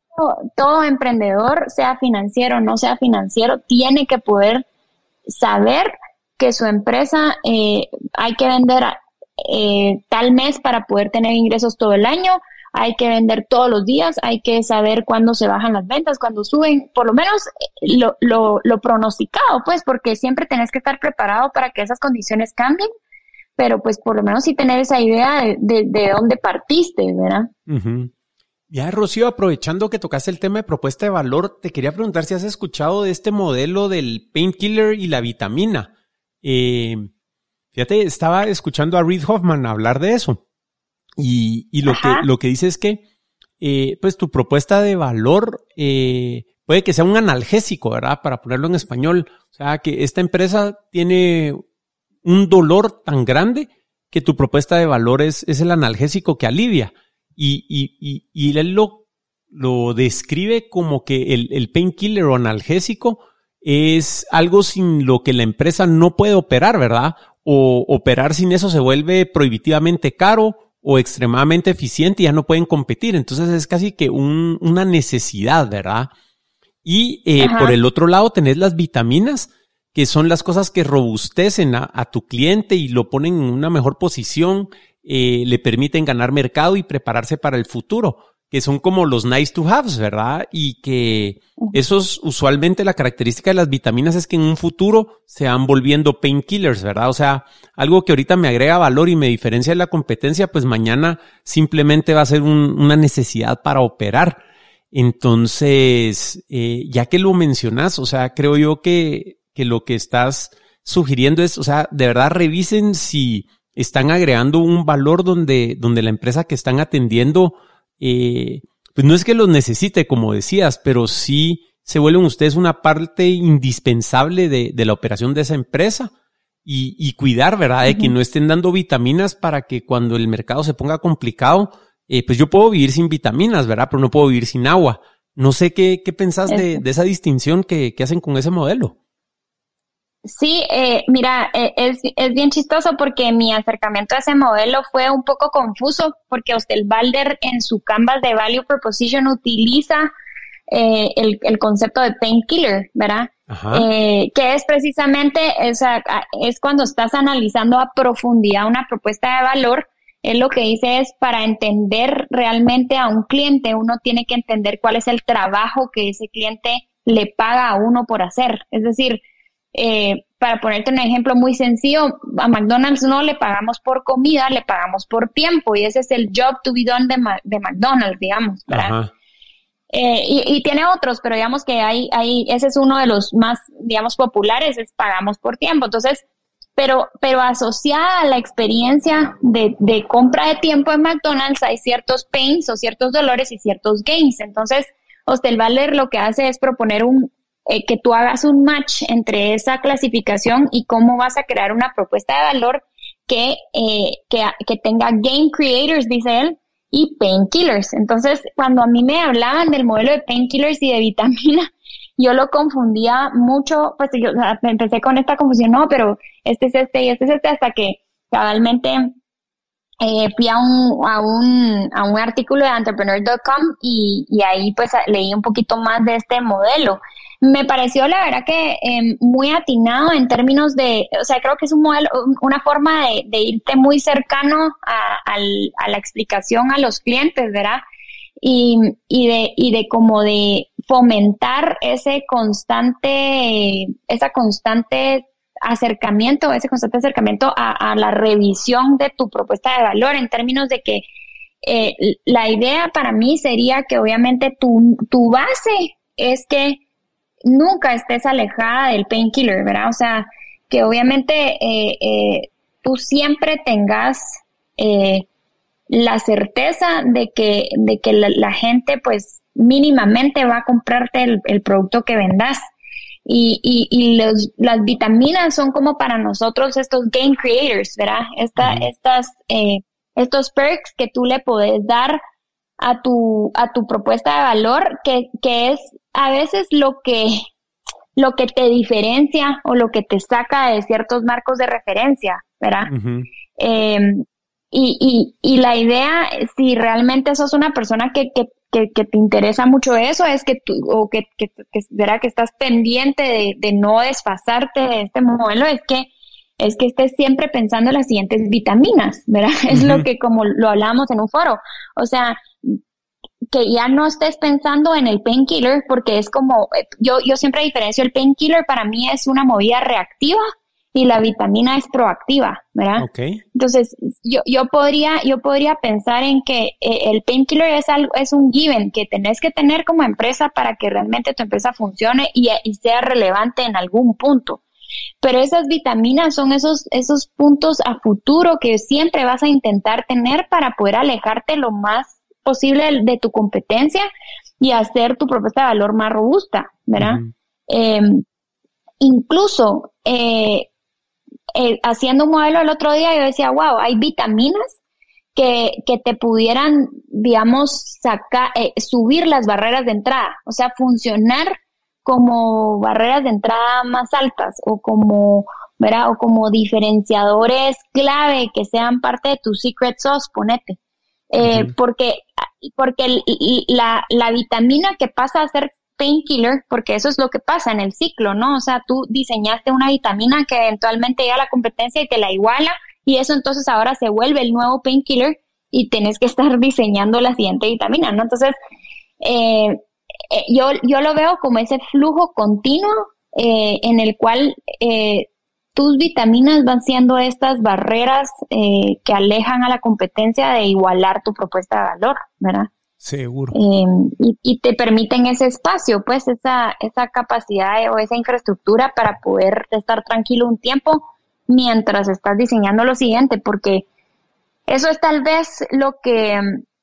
todo emprendedor, sea financiero o no sea financiero, tiene que poder saber que su empresa eh, hay que vender eh, tal mes para poder tener ingresos todo el año, hay que vender todos los días, hay que saber cuándo se bajan las ventas, cuándo suben, por lo menos eh, lo, lo, lo pronosticado, pues, porque siempre tenés que estar preparado para que esas condiciones cambien, pero pues por lo menos sí tener esa idea de, de, dónde partiste, ¿verdad? Ya, Rocío, aprovechando que tocaste el tema de propuesta de valor, te quería preguntar si has escuchado de este modelo del painkiller y la vitamina. Eh, fíjate, estaba escuchando a Reid Hoffman hablar de eso. Y, y lo, que, lo que dice es que, eh, pues tu propuesta de valor eh, puede que sea un analgésico, ¿verdad? Para ponerlo en español. O sea, que esta empresa tiene un dolor tan grande que tu propuesta de valor es, es el analgésico que alivia. Y, y, y, y él lo, lo describe como que el, el painkiller o analgésico es algo sin lo que la empresa no puede operar, ¿verdad? O operar sin eso se vuelve prohibitivamente caro o extremadamente eficiente y ya no pueden competir. Entonces es casi que un, una necesidad, ¿verdad? Y eh, por el otro lado tenés las vitaminas, que son las cosas que robustecen a, tu cliente y lo ponen en una mejor posición, eh, le permiten ganar mercado y prepararse para el futuro que son como los nice to haves, ¿verdad? Y que esos usualmente la característica de las vitaminas es que en un futuro se van volviendo painkillers, ¿verdad? O sea, algo que ahorita me agrega valor y me diferencia de la competencia, pues mañana simplemente va a ser una necesidad para operar. Entonces, eh, ya que lo mencionas, o sea, creo yo que, que lo que estás sugiriendo es, o sea, de verdad revisen si están agregando un valor donde, donde la empresa que están atendiendo eh, pues no es que los necesite, como decías, pero sí se vuelven ustedes una parte indispensable de, la operación de esa empresa y, cuidar, ¿verdad? De que no estén dando vitaminas para que cuando el mercado se ponga complicado, eh, pues yo puedo vivir sin vitaminas, ¿verdad? Pero no puedo vivir sin agua. No sé qué, qué pensás de, esa distinción que hacen con ese modelo. Sí, eh, mira, eh, es, es, bien chistoso porque mi acercamiento a ese modelo fue un poco confuso porque Balder en su canvas de Value Proposition utiliza eh, el, el, concepto de painkiller, ¿verdad? Eh, que es precisamente, esa, es cuando estás analizando a profundidad una propuesta de valor, él lo que dice es para entender realmente a un cliente, uno tiene que entender cuál es el trabajo que ese cliente le paga a uno por hacer. Es decir, eh, para ponerte un ejemplo muy sencillo, a McDonald's no le pagamos por comida, le pagamos por tiempo y ese es el job to be done de, McDonald's, digamos, eh, y, tiene otros, pero digamos que hay, hay, ese es uno de los más, digamos, populares, es pagamos por tiempo. Entonces, pero, pero asociada a la experiencia de, de compra de tiempo en McDonald's hay ciertos pains o ciertos dolores y ciertos gains. Entonces, Hostel Valer lo que hace es proponer un, eh, que tú hagas un match entre esa clasificación y cómo vas a crear una propuesta de valor que, eh, que, que tenga game creators, dice él, y painkillers. Entonces, cuando a mí me hablaban del modelo de painkillers y de vitamina, yo lo confundía mucho, pues yo empecé con esta confusión, no, pero este es este y este es este, hasta que cabalmente eh, fui a un, a, un, a un artículo de entrepreneur.com y, y ahí pues leí un poquito más de este modelo me pareció la verdad que em, muy atinado en términos de, o sea, creo que es un modelo, una forma de, irte muy cercano a, la explicación a los clientes, ¿verdad? Y, y de, y de como de fomentar ese constante, esa constante acercamiento, ese constante acercamiento a, la revisión de tu propuesta de valor en términos de que eh, la idea para mí sería que obviamente tu, tu base es que nunca estés alejada del painkiller, ¿verdad? O sea, que obviamente eh, eh, tú siempre tengas eh, la certeza de que, de que la, gente pues mínimamente va a comprarte el, producto que vendas. Y, y, y los, las vitaminas son como para nosotros estos game creators, ¿verdad? Esta, estas, estos perks que tú le puedes dar a tu, a tu propuesta de valor, que, que es a veces lo que, lo que te diferencia o lo que te saca de ciertos marcos de referencia, ¿verdad? Em, y, y, y, la idea, si realmente sos una persona que, que, que, te interesa mucho eso, es que tú, o que, que, que, que estás pendiente de, de no desfasarte de este modelo, es que es que estés siempre pensando en las siguientes vitaminas, ¿verdad? Es lo que como lo hablamos en un foro. O sea, que ya no estés pensando en el painkiller porque es como, eh, yo, yo siempre diferencio el painkiller para mí es una movida reactiva y la vitamina es proactiva, ¿verdad? Entonces, yo, yo podría, yo podría pensar en que eh, el painkiller es algo, es un given que tenés que tener como empresa para que realmente tu empresa funcione y, y sea relevante en algún punto. Pero esas vitaminas son esos, esos puntos a futuro que siempre vas a intentar tener para poder alejarte lo más posible de, tu competencia y hacer tu propuesta de valor más robusta, ¿verdad? Em, incluso eh, eh, haciendo un modelo el otro día, yo decía, wow, hay vitaminas que, que te pudieran, digamos, sacar, eh, subir las barreras de entrada, o sea, funcionar como barreras de entrada más altas o como, ¿verdad? O como diferenciadores clave que sean parte de tu secret sauce, ponete. Eh, Porque, porque la, la vitamina que pasa a ser painkiller, porque eso es lo que pasa en el ciclo, ¿no? O sea, tú diseñaste una vitamina que eventualmente llega a la competencia y te la iguala, y eso entonces ahora se vuelve el nuevo painkiller y tienes que estar diseñando la siguiente vitamina, ¿no? Entonces, eh, eh, yo, yo lo veo como ese flujo continuo eh, en el cual tus vitaminas van siendo estas barreras que alejan a la competencia de igualar tu propuesta de valor, ¿verdad? Seguro. y, y, te permiten ese espacio, pues esa, esa capacidad o esa infraestructura para poder estar tranquilo un tiempo mientras estás diseñando lo siguiente, porque eso es tal vez lo que,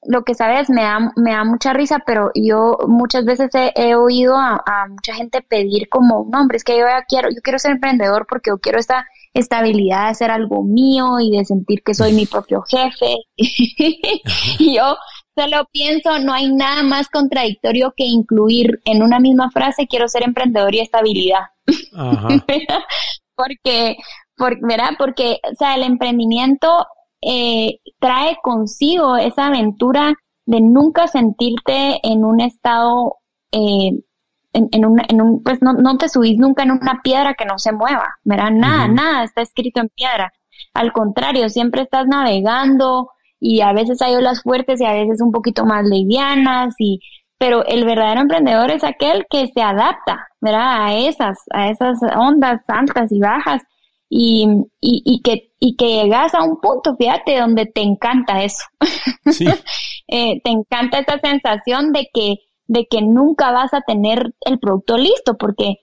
lo que sabes, me da, me da mucha risa, pero yo muchas veces he, oído a, mucha gente pedir como, no, hombre, es que yo quiero, yo quiero ser emprendedor porque yo quiero esta estabilidad de hacer algo mío y de sentir que soy mi propio jefe. y yo solo pienso, no hay nada más contradictorio que incluir en una misma frase, quiero ser emprendedor y estabilidad. porque, por, ¿verdad? Porque, o sea, el emprendimiento eh, trae consigo esa aventura de nunca sentirte en un estado, eh, en, en, un, en un, pues no, no, te subís nunca en una piedra que no se mueva, ¿verdad? Nada, nada está escrito en piedra. Al contrario, siempre estás navegando y a veces hay olas fuertes y a veces un poquito más livianas y, pero el verdadero emprendedor es aquel que se adapta, ¿verdad? A esas, a esas ondas altas y bajas y, y, y, que, y que llegas a un punto, fíjate, donde te encanta eso. Sí. eh, te encanta esa sensación de que, de que nunca vas a tener el producto listo, porque,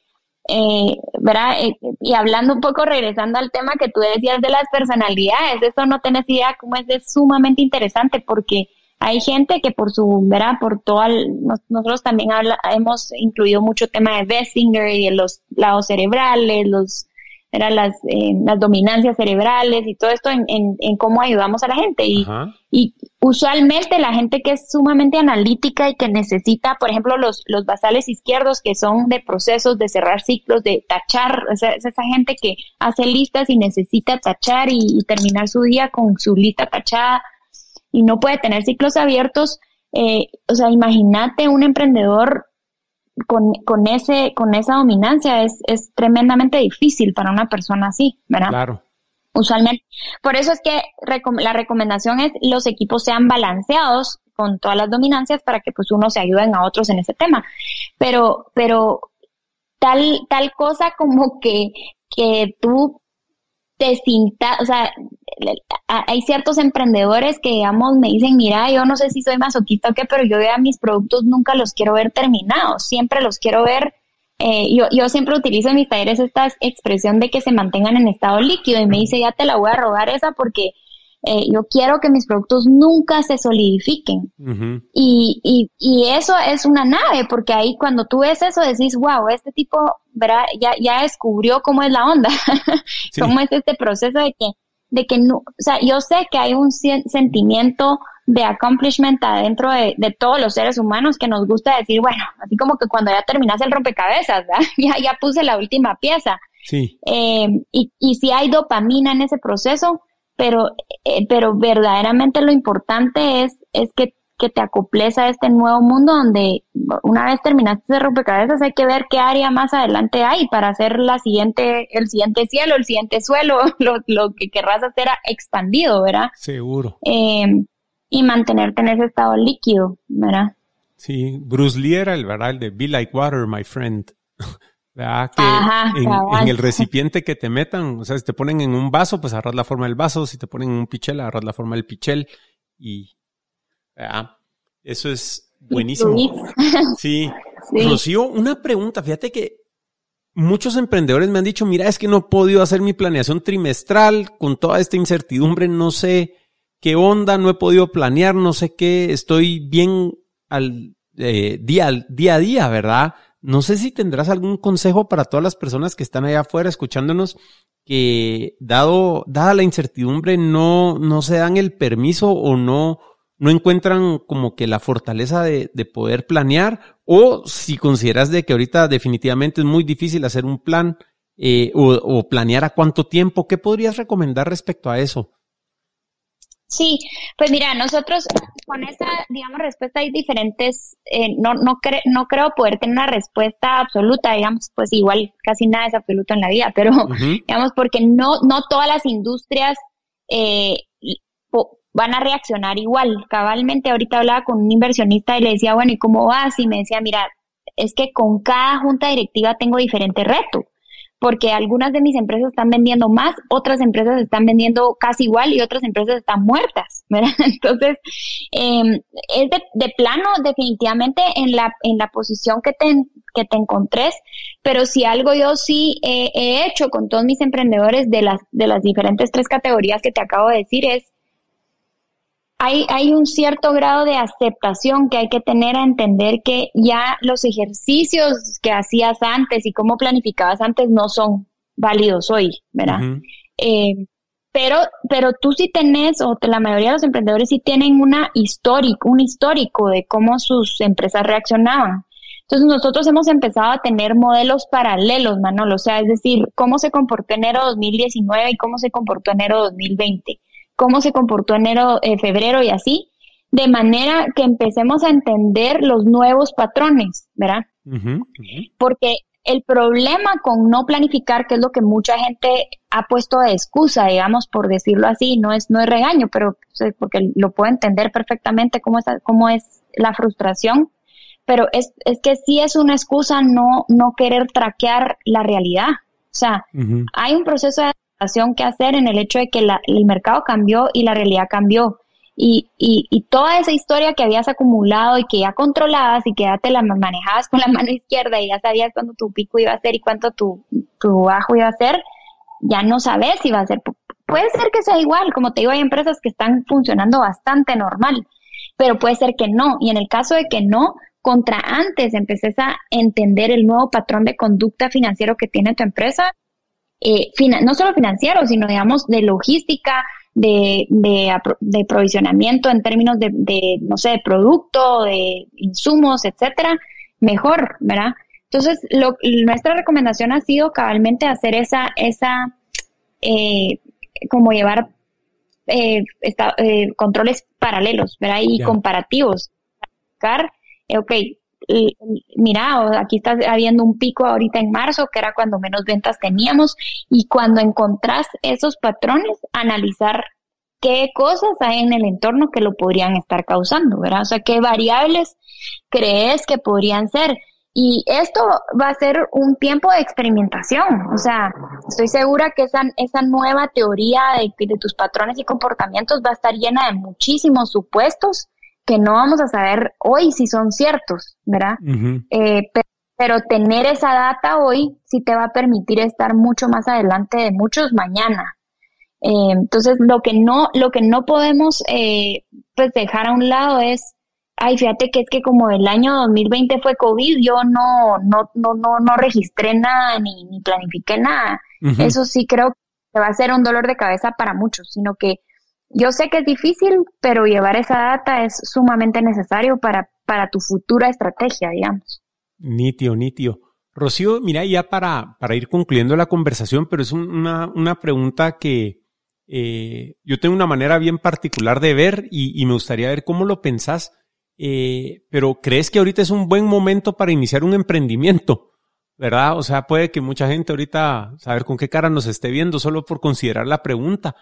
eh, ¿verdad? Eh, y hablando un poco, regresando al tema que tú decías de las personalidades, eso no tenés idea cómo es, es sumamente interesante, porque hay gente que por su, ¿verdad? Por todo, nosotros también habla, hemos incluido mucho tema de Bessinger y de los lados cerebrales, los eran las, eh, las dominancias cerebrales y todo esto en, en, cómo ayudamos a la gente. Y, y usualmente la gente que es sumamente analítica y que necesita, por ejemplo, los, los basales izquierdos que son de procesos de cerrar ciclos, de tachar, es esa gente que hace listas y necesita tachar y, terminar su día con su lista tachada y no puede tener ciclos abiertos. Eh, o sea, imagínate un emprendedor con, con, ese, con esa dominancia es, es tremendamente difícil para una persona así, ¿verdad? Claro. Usualmente. Por eso es que la recomendación es los equipos sean balanceados con todas las dominancias para que pues uno se ayuden a otros en ese tema. Pero, pero tal, tal cosa como que, que tú te sintas, o sea, hay ciertos emprendedores que, digamos, me dicen, mira, yo no sé si soy masoquista o qué, pero yo a mis productos nunca los quiero ver terminados, siempre los quiero ver, eh, yo, yo siempre utilizo en mis talleres esta expresión de que se mantengan en estado líquido y me dice, ya te la voy a robar esa porque eh, yo quiero que mis productos nunca se solidifiquen. y, y, y, eso es una nave, porque ahí cuando tú ves eso decís, wow, este tipo ¿verdad? Ya, ya descubrió cómo es la onda, cómo es este proceso de que, de que no, o sea, yo sé que hay un sentimiento de accomplishment adentro de, de, todos los seres humanos que nos gusta decir, bueno, así como que cuando ya terminas el rompecabezas, ya, ya puse la última pieza. Sí. Eh, y, y si hay dopamina en ese proceso, pero, eh, pero verdaderamente lo importante es, es que, que te acoples a este nuevo mundo donde una vez terminaste de rompecabezas hay que ver qué área más adelante hay para hacer la siguiente, el siguiente cielo, el siguiente suelo, lo, lo que querrás hacer expandido, ¿verdad? Seguro. Eh, y mantenerte en ese estado líquido, ¿verdad? Sí, Bruce Lee era el, ¿verdad? El de Be Like Water, my friend. ¿verdad? Que en, el recipiente que te metan, o sea, si te ponen en un vaso, pues agarras la forma del vaso, si te ponen en un pichel, agarras la forma del pichel y ¿verdad? eso es buenísimo. Sí. Rocío, una pregunta, fíjate que muchos emprendedores me han dicho, mira, es que no he podido hacer mi planeación trimestral con toda esta incertidumbre, no sé qué onda, no he podido planear, no sé qué, estoy bien al eh, día, día a día, ¿verdad? No sé si tendrás algún consejo para todas las personas que están allá afuera escuchándonos que dado, dada la incertidumbre no, no se dan el permiso o no, no encuentran como que la fortaleza de, de poder planear o si consideras de que ahorita definitivamente es muy difícil hacer un plan eh, o, planear a cuánto tiempo, ¿qué podrías recomendar respecto a eso? Sí, pues mira, nosotros con esa, digamos, respuesta hay diferentes, eh, no, no, no creo poder tener una respuesta absoluta, digamos, pues igual casi nada es absoluto en la vida, pero digamos, porque no, no todas las industrias eh, van a reaccionar igual. Cabalmente ahorita hablaba con un inversionista y le decía, bueno, ¿y cómo vas? Y me decía, mira, es que con cada junta directiva tengo diferente reto, porque algunas de mis empresas están vendiendo más, otras empresas están vendiendo casi igual y otras empresas están muertas, ¿verdad? Entonces, eh, es de, plano definitivamente en la, en la posición que te, que te encontres, pero si algo yo sí he hecho con todos mis emprendedores de las, de las diferentes tres categorías que te acabo de decir es, hay, hay un cierto grado de aceptación que hay que tener a entender que ya los ejercicios que hacías antes y cómo planificabas antes no son válidos hoy, ¿verdad? Eh, pero, pero tú sí tenés, o la mayoría de los emprendedores sí tienen una histórico, un histórico de cómo sus empresas reaccionaban. Entonces nosotros hemos empezado a tener modelos paralelos, Manolo, o sea, es decir, cómo se comportó enero 2019 y cómo se comportó enero 2020 cómo se comportó enero, eh, febrero y así, de manera que empecemos a entender los nuevos patrones, ¿verdad? Porque el problema con no planificar, que es lo que mucha gente ha puesto de excusa, digamos, por decirlo así, no es, no es regaño, pero porque lo puedo entender perfectamente cómo es, cómo es la frustración, pero es, es que sí es una excusa no, no querer traquear la realidad. O sea, hay un proceso de que hacer en el hecho de que el mercado cambió y la realidad cambió. Y, y, toda esa historia que habías acumulado y que ya controlabas y que ya te la manejabas con la mano izquierda y ya sabías cuándo tu pico iba a ser y cuánto tu, tu bajo iba a ser, ya no sabes si va a ser. Puede ser que sea igual, como te digo, hay empresas que están funcionando bastante normal, pero puede ser que no. Y en el caso de que no, contra antes empeces a entender el nuevo patrón de conducta financiero que tiene tu empresa, eh, no solo financiero, sino digamos de logística, de, de, provisionamiento en términos de, de, no sé, de producto, de insumos, etcétera, mejor, ¿verdad? Entonces, lo, nuestra recomendación ha sido cabalmente hacer esa, esa, eh, como llevar eh, eh, controles paralelos, ¿verdad? Y comparativos. ok, mira, aquí está habiendo un pico ahorita en marzo, que era cuando menos ventas teníamos, y cuando encontrás esos patrones, analizar qué cosas hay en el entorno que lo podrían estar causando, ¿verdad? O sea, qué variables crees que podrían ser. Y esto va a ser un tiempo de experimentación. O sea, estoy segura que esa, esa nueva teoría de, de tus patrones y comportamientos va a estar llena de muchísimos supuestos que no vamos a saber hoy si son ciertos, ¿verdad? Eh, pero, tener esa data hoy sí te va a permitir estar mucho más adelante de muchos mañana. Eh, entonces, lo que no, lo que no podemos eh, pues dejar a un lado es, ay, fíjate que es que como el año 2020 fue COVID, yo no, no, no, no, no registré nada ni, ni planifiqué nada. Eso sí creo que va a ser un dolor de cabeza para muchos, sino que yo sé que es difícil, pero llevar esa data es sumamente necesario para, para tu futura estrategia, digamos. Nitio, nitio. Rocío, mira, ya para, para ir concluyendo la conversación, pero es una, una pregunta que eh, yo tengo una manera bien particular de ver y, me gustaría ver cómo lo pensás. Eh, pero ¿crees que ahorita es un buen momento para iniciar un emprendimiento? ¿Verdad? O sea, puede que mucha gente ahorita saber con qué cara nos esté viendo solo por considerar la pregunta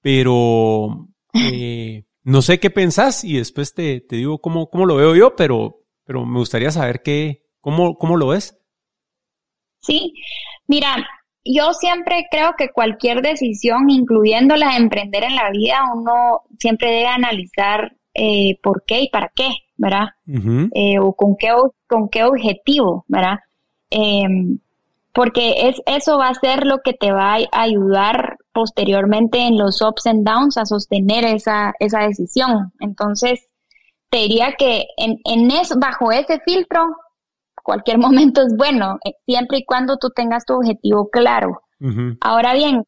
pero eh, no sé qué pensás y después te, te digo cómo, cómo, lo veo yo, pero, pero me gustaría saber qué, cómo, cómo lo ves. Sí, mira, yo siempre creo que cualquier decisión, incluyendo la de emprender en la vida, uno siempre debe analizar eh, por qué y para qué, ¿verdad? Eh, o con qué, con qué objetivo, ¿verdad? Em, porque es, eso va a ser lo que te va a ayudar posteriormente en los ups and downs a sostener esa, esa decisión. Entonces, te diría que en, en eso, bajo ese filtro, cualquier momento es bueno, eh, siempre y cuando tú tengas tu objetivo claro. Ahora bien,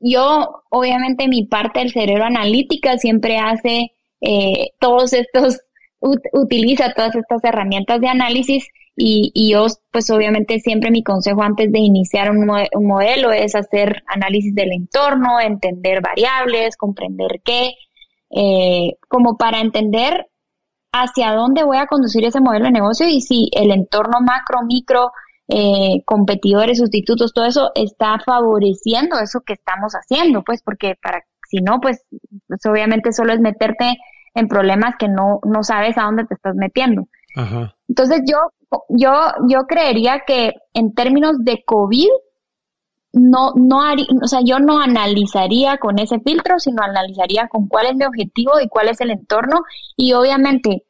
yo, obviamente, mi parte del cerebro analítica siempre hace eh, todos estos, utiliza todas estas herramientas de análisis y, y, yo, pues obviamente siempre mi consejo antes de iniciar un, modelo es hacer análisis del entorno, entender variables, comprender qué, eh, como para entender hacia dónde voy a conducir ese modelo de negocio y si el entorno macro, micro, eh, competidores, sustitutos, todo eso está favoreciendo eso que estamos haciendo, pues porque para si no, pues, pues obviamente solo es meterte en problemas que no, no sabes a dónde te estás metiendo. Entonces yo, yo, yo creería que en términos de COVID, no, no haría, o sea, yo no analizaría con ese filtro, sino analizaría con cuál es mi objetivo y cuál es el entorno. Y obviamente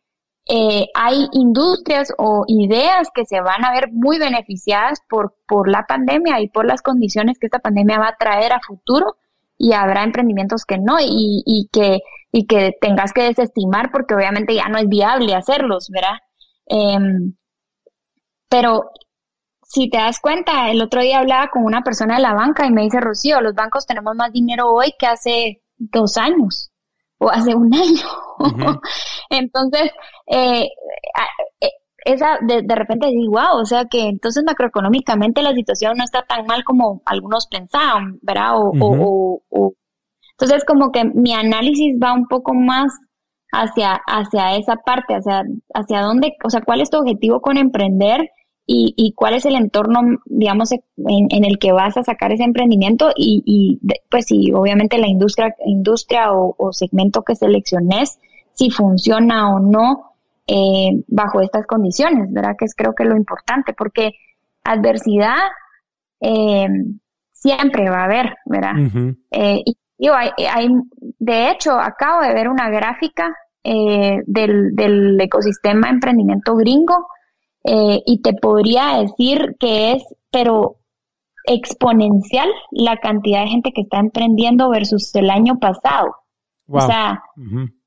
eh, hay industrias o ideas que se van a ver muy beneficiadas por, por la pandemia y por las condiciones que esta pandemia va a traer a futuro y habrá emprendimientos que no y, y que y que tengas que desestimar porque obviamente ya no es viable hacerlos, ¿verdad? Em, pero si te das cuenta, el otro día hablaba con una persona de la banca y me dice, Rocío, los bancos tenemos más dinero hoy que hace dos años o hace un año. entonces, eh, eh, esa de, de repente digo, wow, o sea que entonces macroeconómicamente la situación no está tan mal como algunos pensaban, ¿verdad? O, o, o, entonces como que mi análisis va un poco más hacia, hacia esa parte, hacia, hacia dónde, o sea, cuál es tu objetivo con emprender y, y cuál es el entorno, digamos, en, en, el que vas a sacar ese emprendimiento y, y pues sí, obviamente la industria, industria o, o, segmento que selecciones, si funciona o no eh, bajo estas condiciones, ¿verdad? Que es creo que lo importante, porque adversidad eh, siempre va a haber, ¿verdad? eh, y digo, hay, hay, de hecho, acabo de ver una gráfica eh, del, del ecosistema emprendimiento gringo eh, y te podría decir que es, pero exponencial la cantidad de gente que está emprendiendo versus el año pasado. O sea,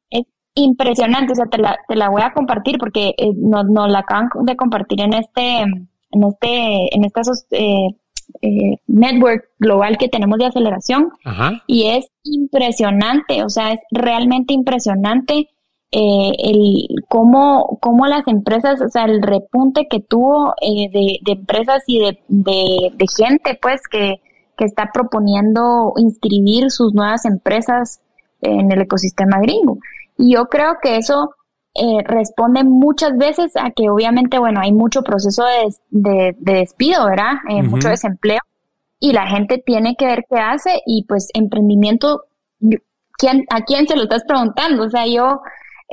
es impresionante. O sea, te la, te la voy a compartir porque eh, nos, la acaban de compartir en este, en este, en estas eh, eh, network global que tenemos de aceleración. Y es impresionante. O sea, es realmente impresionante eh, el cómo, cómo las empresas, o sea, el repunte que tuvo eh, de, de, empresas y de, de, de, gente, pues, que, que está proponiendo inscribir sus nuevas empresas en el ecosistema gringo. Y yo creo que eso eh, responde muchas veces a que obviamente, bueno, hay mucho proceso de, de, de despido, ¿verdad? Eh, Mucho desempleo. Y la gente tiene que ver qué hace y pues emprendimiento, ¿quién, ¿a quién se lo estás preguntando? O sea, yo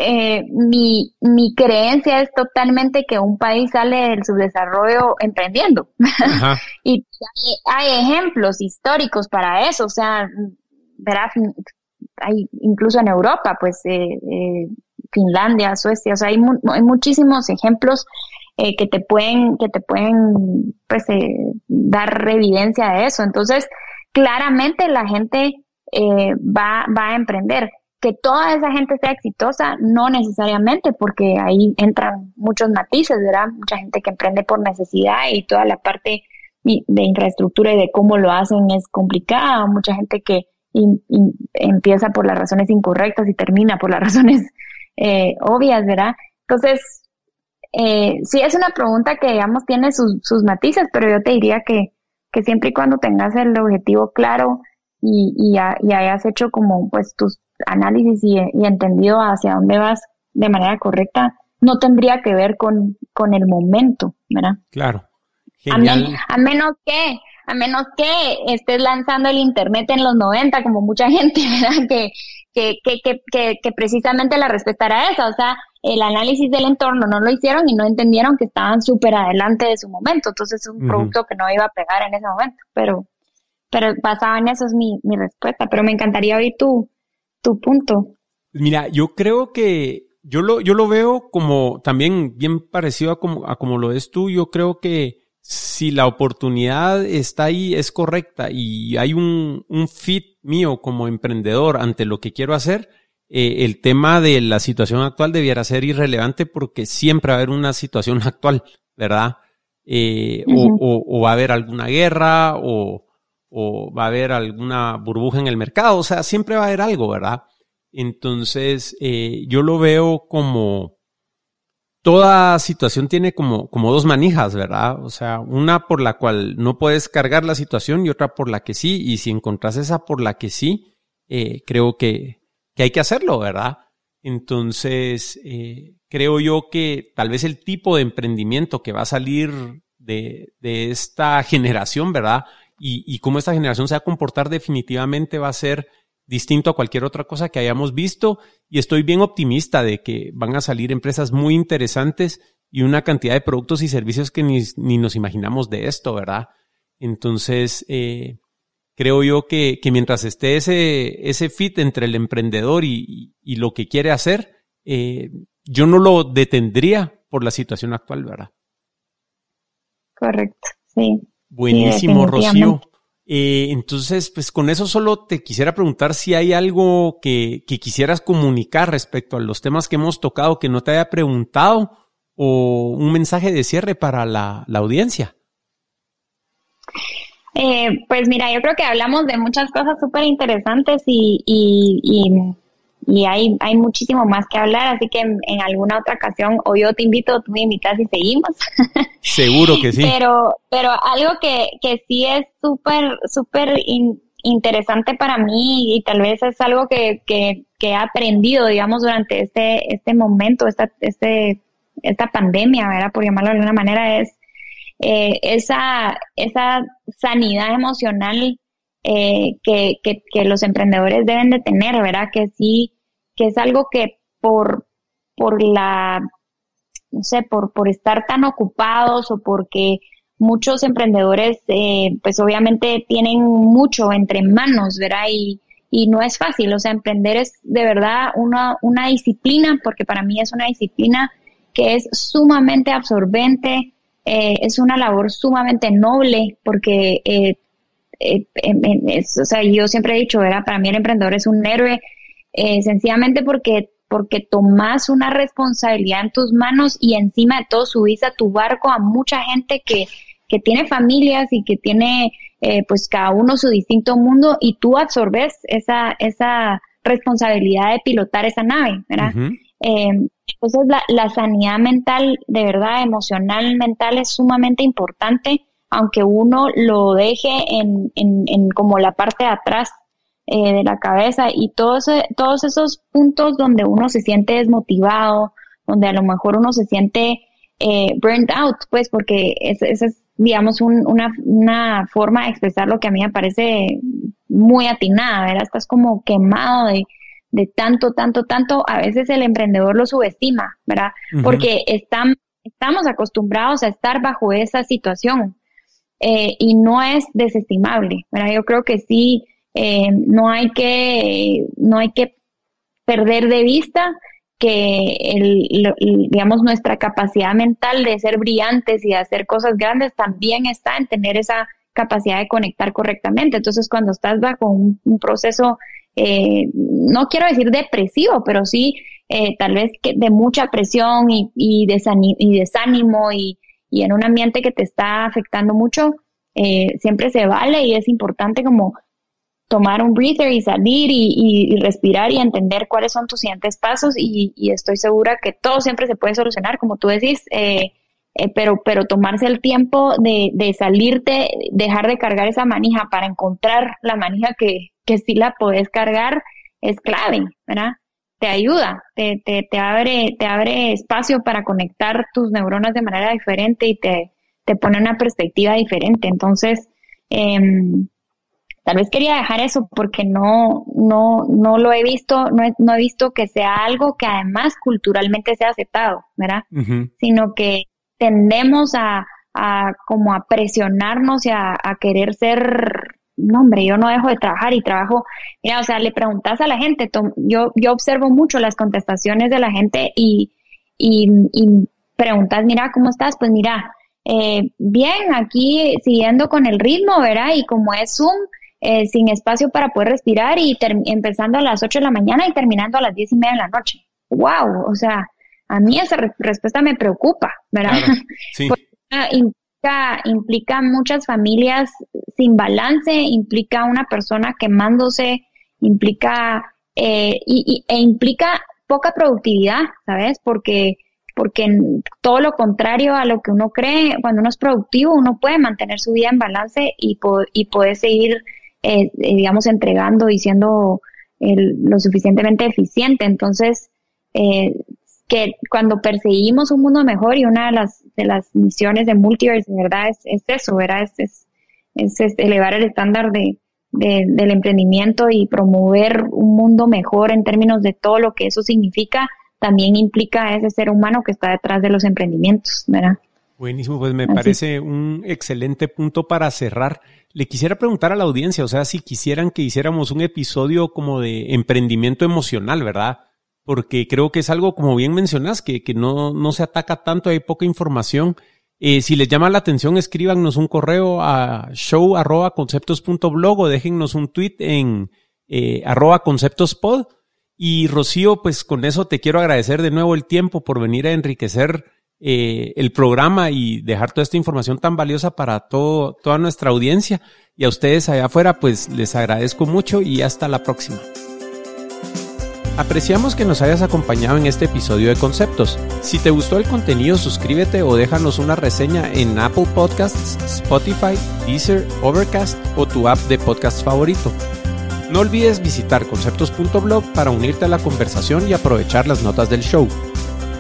eh, mi, mi creencia es totalmente que un país sale del subdesarrollo emprendiendo. y hay, ejemplos históricos para eso, o sea, verá, hay incluso en Europa, pues eh, eh, Finlandia, Suecia, o sea, hay, muchísimos ejemplos eh, que te pueden, que te pueden, pues, eh, dar evidencia de eso. Entonces, claramente la gente eh, va, va a emprender que toda esa gente sea exitosa, no necesariamente, porque ahí entran muchos matices, ¿verdad? Mucha gente que emprende por necesidad y toda la parte de infraestructura y de cómo lo hacen es complicada, mucha gente que empieza por las razones incorrectas y termina por las razones eh, obvias, ¿verdad? Entonces, eh, sí es una pregunta que, digamos, tiene sus, sus matices, pero yo te diría que, que siempre y cuando tengas el objetivo claro y, y, y hayas hecho como pues tus análisis y, entendido hacia dónde vas de manera correcta, no tendría que ver con, con el momento, ¿verdad? Claro. A, menos que, a menos que estés lanzando el internet en los 90, como mucha gente, ¿verdad? Que, que, que, que, que, precisamente la respuesta era esa, o sea, el análisis del entorno no lo hicieron y no entendieron que estaban súper adelante de su momento, entonces es un producto que no iba a pegar en ese momento, pero, pero basado en eso es mi, mi respuesta, pero me encantaría oír tu, tu punto. Mira, yo creo que yo lo, yo lo veo como también bien parecido a como, a como lo es tú. Yo creo que si la oportunidad está ahí, es correcta y hay un, un fit mío como emprendedor ante lo que quiero hacer, eh, el tema de la situación actual debiera ser irrelevante porque siempre va a haber una situación actual, ¿verdad? Eh, o, o, o, va a haber alguna guerra o, o va a haber alguna burbuja en el mercado, o sea, siempre va a haber algo, ¿verdad? Entonces, eh, yo lo veo como toda situación tiene como, como dos manijas, ¿verdad? O sea, una por la cual no puedes cargar la situación y otra por la que sí. Y si encontrás esa por la que sí, eh, creo que, que, hay que hacerlo, ¿verdad? Entonces, eh, creo yo que tal vez el tipo de emprendimiento que va a salir de, de esta generación, ¿verdad? Y, y cómo esta generación se va a comportar definitivamente va a ser distinto a cualquier otra cosa que hayamos visto y estoy bien optimista de que van a salir empresas muy interesantes y una cantidad de productos y servicios que ni, nos imaginamos de esto, ¿verdad? Entonces, eh, creo yo que, mientras esté ese, ese fit entre el emprendedor y, lo que quiere hacer, eh, yo no lo detendría por la situación actual, ¿verdad? Correcto, sí. Buenísimo, Rocío. Eh, entonces, pues con eso solo te quisiera preguntar si hay algo que, quisieras comunicar respecto a los temas que hemos tocado que no te haya preguntado o un mensaje de cierre para la, audiencia. Eh, pues mira, yo creo que hablamos de muchas cosas súper interesantes y, y y hay, hay muchísimo más que hablar, así que en, alguna otra ocasión o yo te invito, tú me invitas y seguimos. Seguro que sí. Pero, pero algo que, que sí es súper, súper interesante para mí y tal vez es algo que, que, que, he aprendido, digamos, durante este, este momento, esta, este, esta pandemia, ¿verdad? Por llamarlo de alguna manera, es eh, esa, esa sanidad emocional eh, que, que, que, los emprendedores deben de tener, ¿verdad? Que sí, que es algo que por, por la, no sé, por, por estar tan ocupados o porque muchos emprendedores, eh, pues obviamente tienen mucho entre manos, ¿verdad? Y, y no es fácil, o sea, emprender es de verdad una, una disciplina, porque para mí es una disciplina que es sumamente absorbente, eh, es una labor sumamente noble, porque, eh, eh o sea, yo siempre he dicho, ¿verdad? Para mí el emprendedor es un héroe eh, sencillamente porque, porque tomas una responsabilidad en tus manos y encima de todo subís a tu barco a mucha gente que, que tiene familias y que tiene eh, pues cada uno su distinto mundo y tú absorbes esa, esa responsabilidad de pilotar esa nave, ¿verdad? Eh, entonces la, la, sanidad mental, de verdad, emocional, mental es sumamente importante, aunque uno lo deje en, en, en como la parte de atrás eh, de la cabeza y todos, todos esos puntos donde uno se siente desmotivado, donde a lo mejor uno se siente eh, burned out, pues porque esa es, digamos, una, una forma de expresar lo que a mí me parece muy atinada, ¿verdad? Estás como quemado de, de tanto, tanto, tanto, a veces el emprendedor lo subestima, ¿verdad? Porque están, estamos acostumbrados a estar bajo esa situación eh, y no es desestimable, ¿verdad? Yo creo que sí, eh, no hay que, no hay que perder de vista que el, digamos nuestra capacidad mental de ser brillantes y de hacer cosas grandes también está en tener esa capacidad de conectar correctamente. Entonces, cuando estás bajo un, proceso, eh, no quiero decir depresivo, pero sí eh, tal vez que de mucha presión y, desánimo y, y, en un ambiente que te está afectando mucho, siempre se vale y es importante como tomar un breather y salir y, respirar y entender cuáles son tus siguientes pasos y, estoy segura que todo siempre se puede solucionar, como tú decís, eh, eh, pero, pero tomarse el tiempo de, de, salirte, dejar de cargar esa manija para encontrar la manija que, que sí la puedes cargar es clave, ¿verdad? Te ayuda, te, te, te, abre, te abre espacio para conectar tus neuronas de manera diferente y te, te pone una perspectiva diferente. Entonces, eh, Tal vez quería dejar eso porque no, no, no lo he visto, no he, no he visto que sea algo que además culturalmente sea aceptado, ¿verdad? Sino que tendemos a, a como a presionarnos y a, querer ser no hombre, yo no dejo de trabajar y trabajo, mira, o sea, le preguntas a la gente, yo, yo observo mucho las contestaciones de la gente y, y, y preguntas, mira, ¿cómo estás? Pues mira, eh, bien, aquí siguiendo con el ritmo, ¿verdad? Y como es Zoom, eh, sin espacio para poder respirar y empezando a las 8 de la mañana y terminando a las 10 y media de la noche. ¡Wow! O sea, a mí esa respuesta me preocupa, ¿verdad? sí. implica, implica muchas familias sin balance, implica una persona quemándose, implica eh, y, e implica poca productividad, ¿sabes? Porque porque todo lo contrario a lo que uno cree, cuando uno es productivo, uno puede mantener su vida en balance y, y puede seguir, eh, eh, digamos, entregando y siendo lo suficientemente eficiente. Entonces, eh, que cuando perseguimos un mundo mejor y una de las, de las misiones de Multiverse, verdad, es, es eso, ¿verdad? Es, es, elevar el estándar de, del emprendimiento y promover un mundo mejor en términos de todo lo que eso significa también implica ese ser humano que está detrás de los emprendimientos, ¿verdad? Buenísimo, pues me parece un excelente punto para cerrar. Le quisiera preguntar a la audiencia, o sea, si quisieran que hiciéramos un episodio como de emprendimiento emocional, ¿verdad? Porque creo que es algo, como bien mencionas, que, que no, no se ataca tanto, hay poca información. Eh, si les llama la atención, escríbanos un correo a show.conceptos.blog o déjennos un tweet en eh, arroba conceptospod y Rocío, pues con eso te quiero agradecer de nuevo el tiempo por venir a enriquecer eh, el programa y dejar toda esta información tan valiosa para todo, toda nuestra audiencia. Y a ustedes allá afuera, pues les agradezco mucho y hasta la próxima. Apreciamos que nos hayas acompañado en este episodio de Conceptos. Si te gustó el contenido, suscríbete o déjanos una reseña en Apple Podcasts, Spotify, Deezer, Overcast o tu app de podcast favorito. No olvides visitar conceptos.blog para unirte a la conversación y aprovechar las notas del show.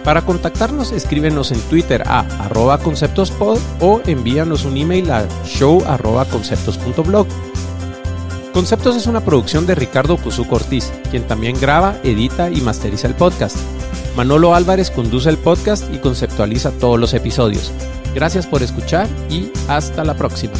Para contactarnos, escríbenos en Twitter a arroba conceptospod o envíanos un email a show conceptos.blog. Conceptos es una producción de Ricardo Cuzuco Ortiz, quien también graba, edita y masteriza el podcast. Manolo Álvarez conduce el podcast y conceptualiza todos los episodios. Gracias por escuchar y hasta la próxima.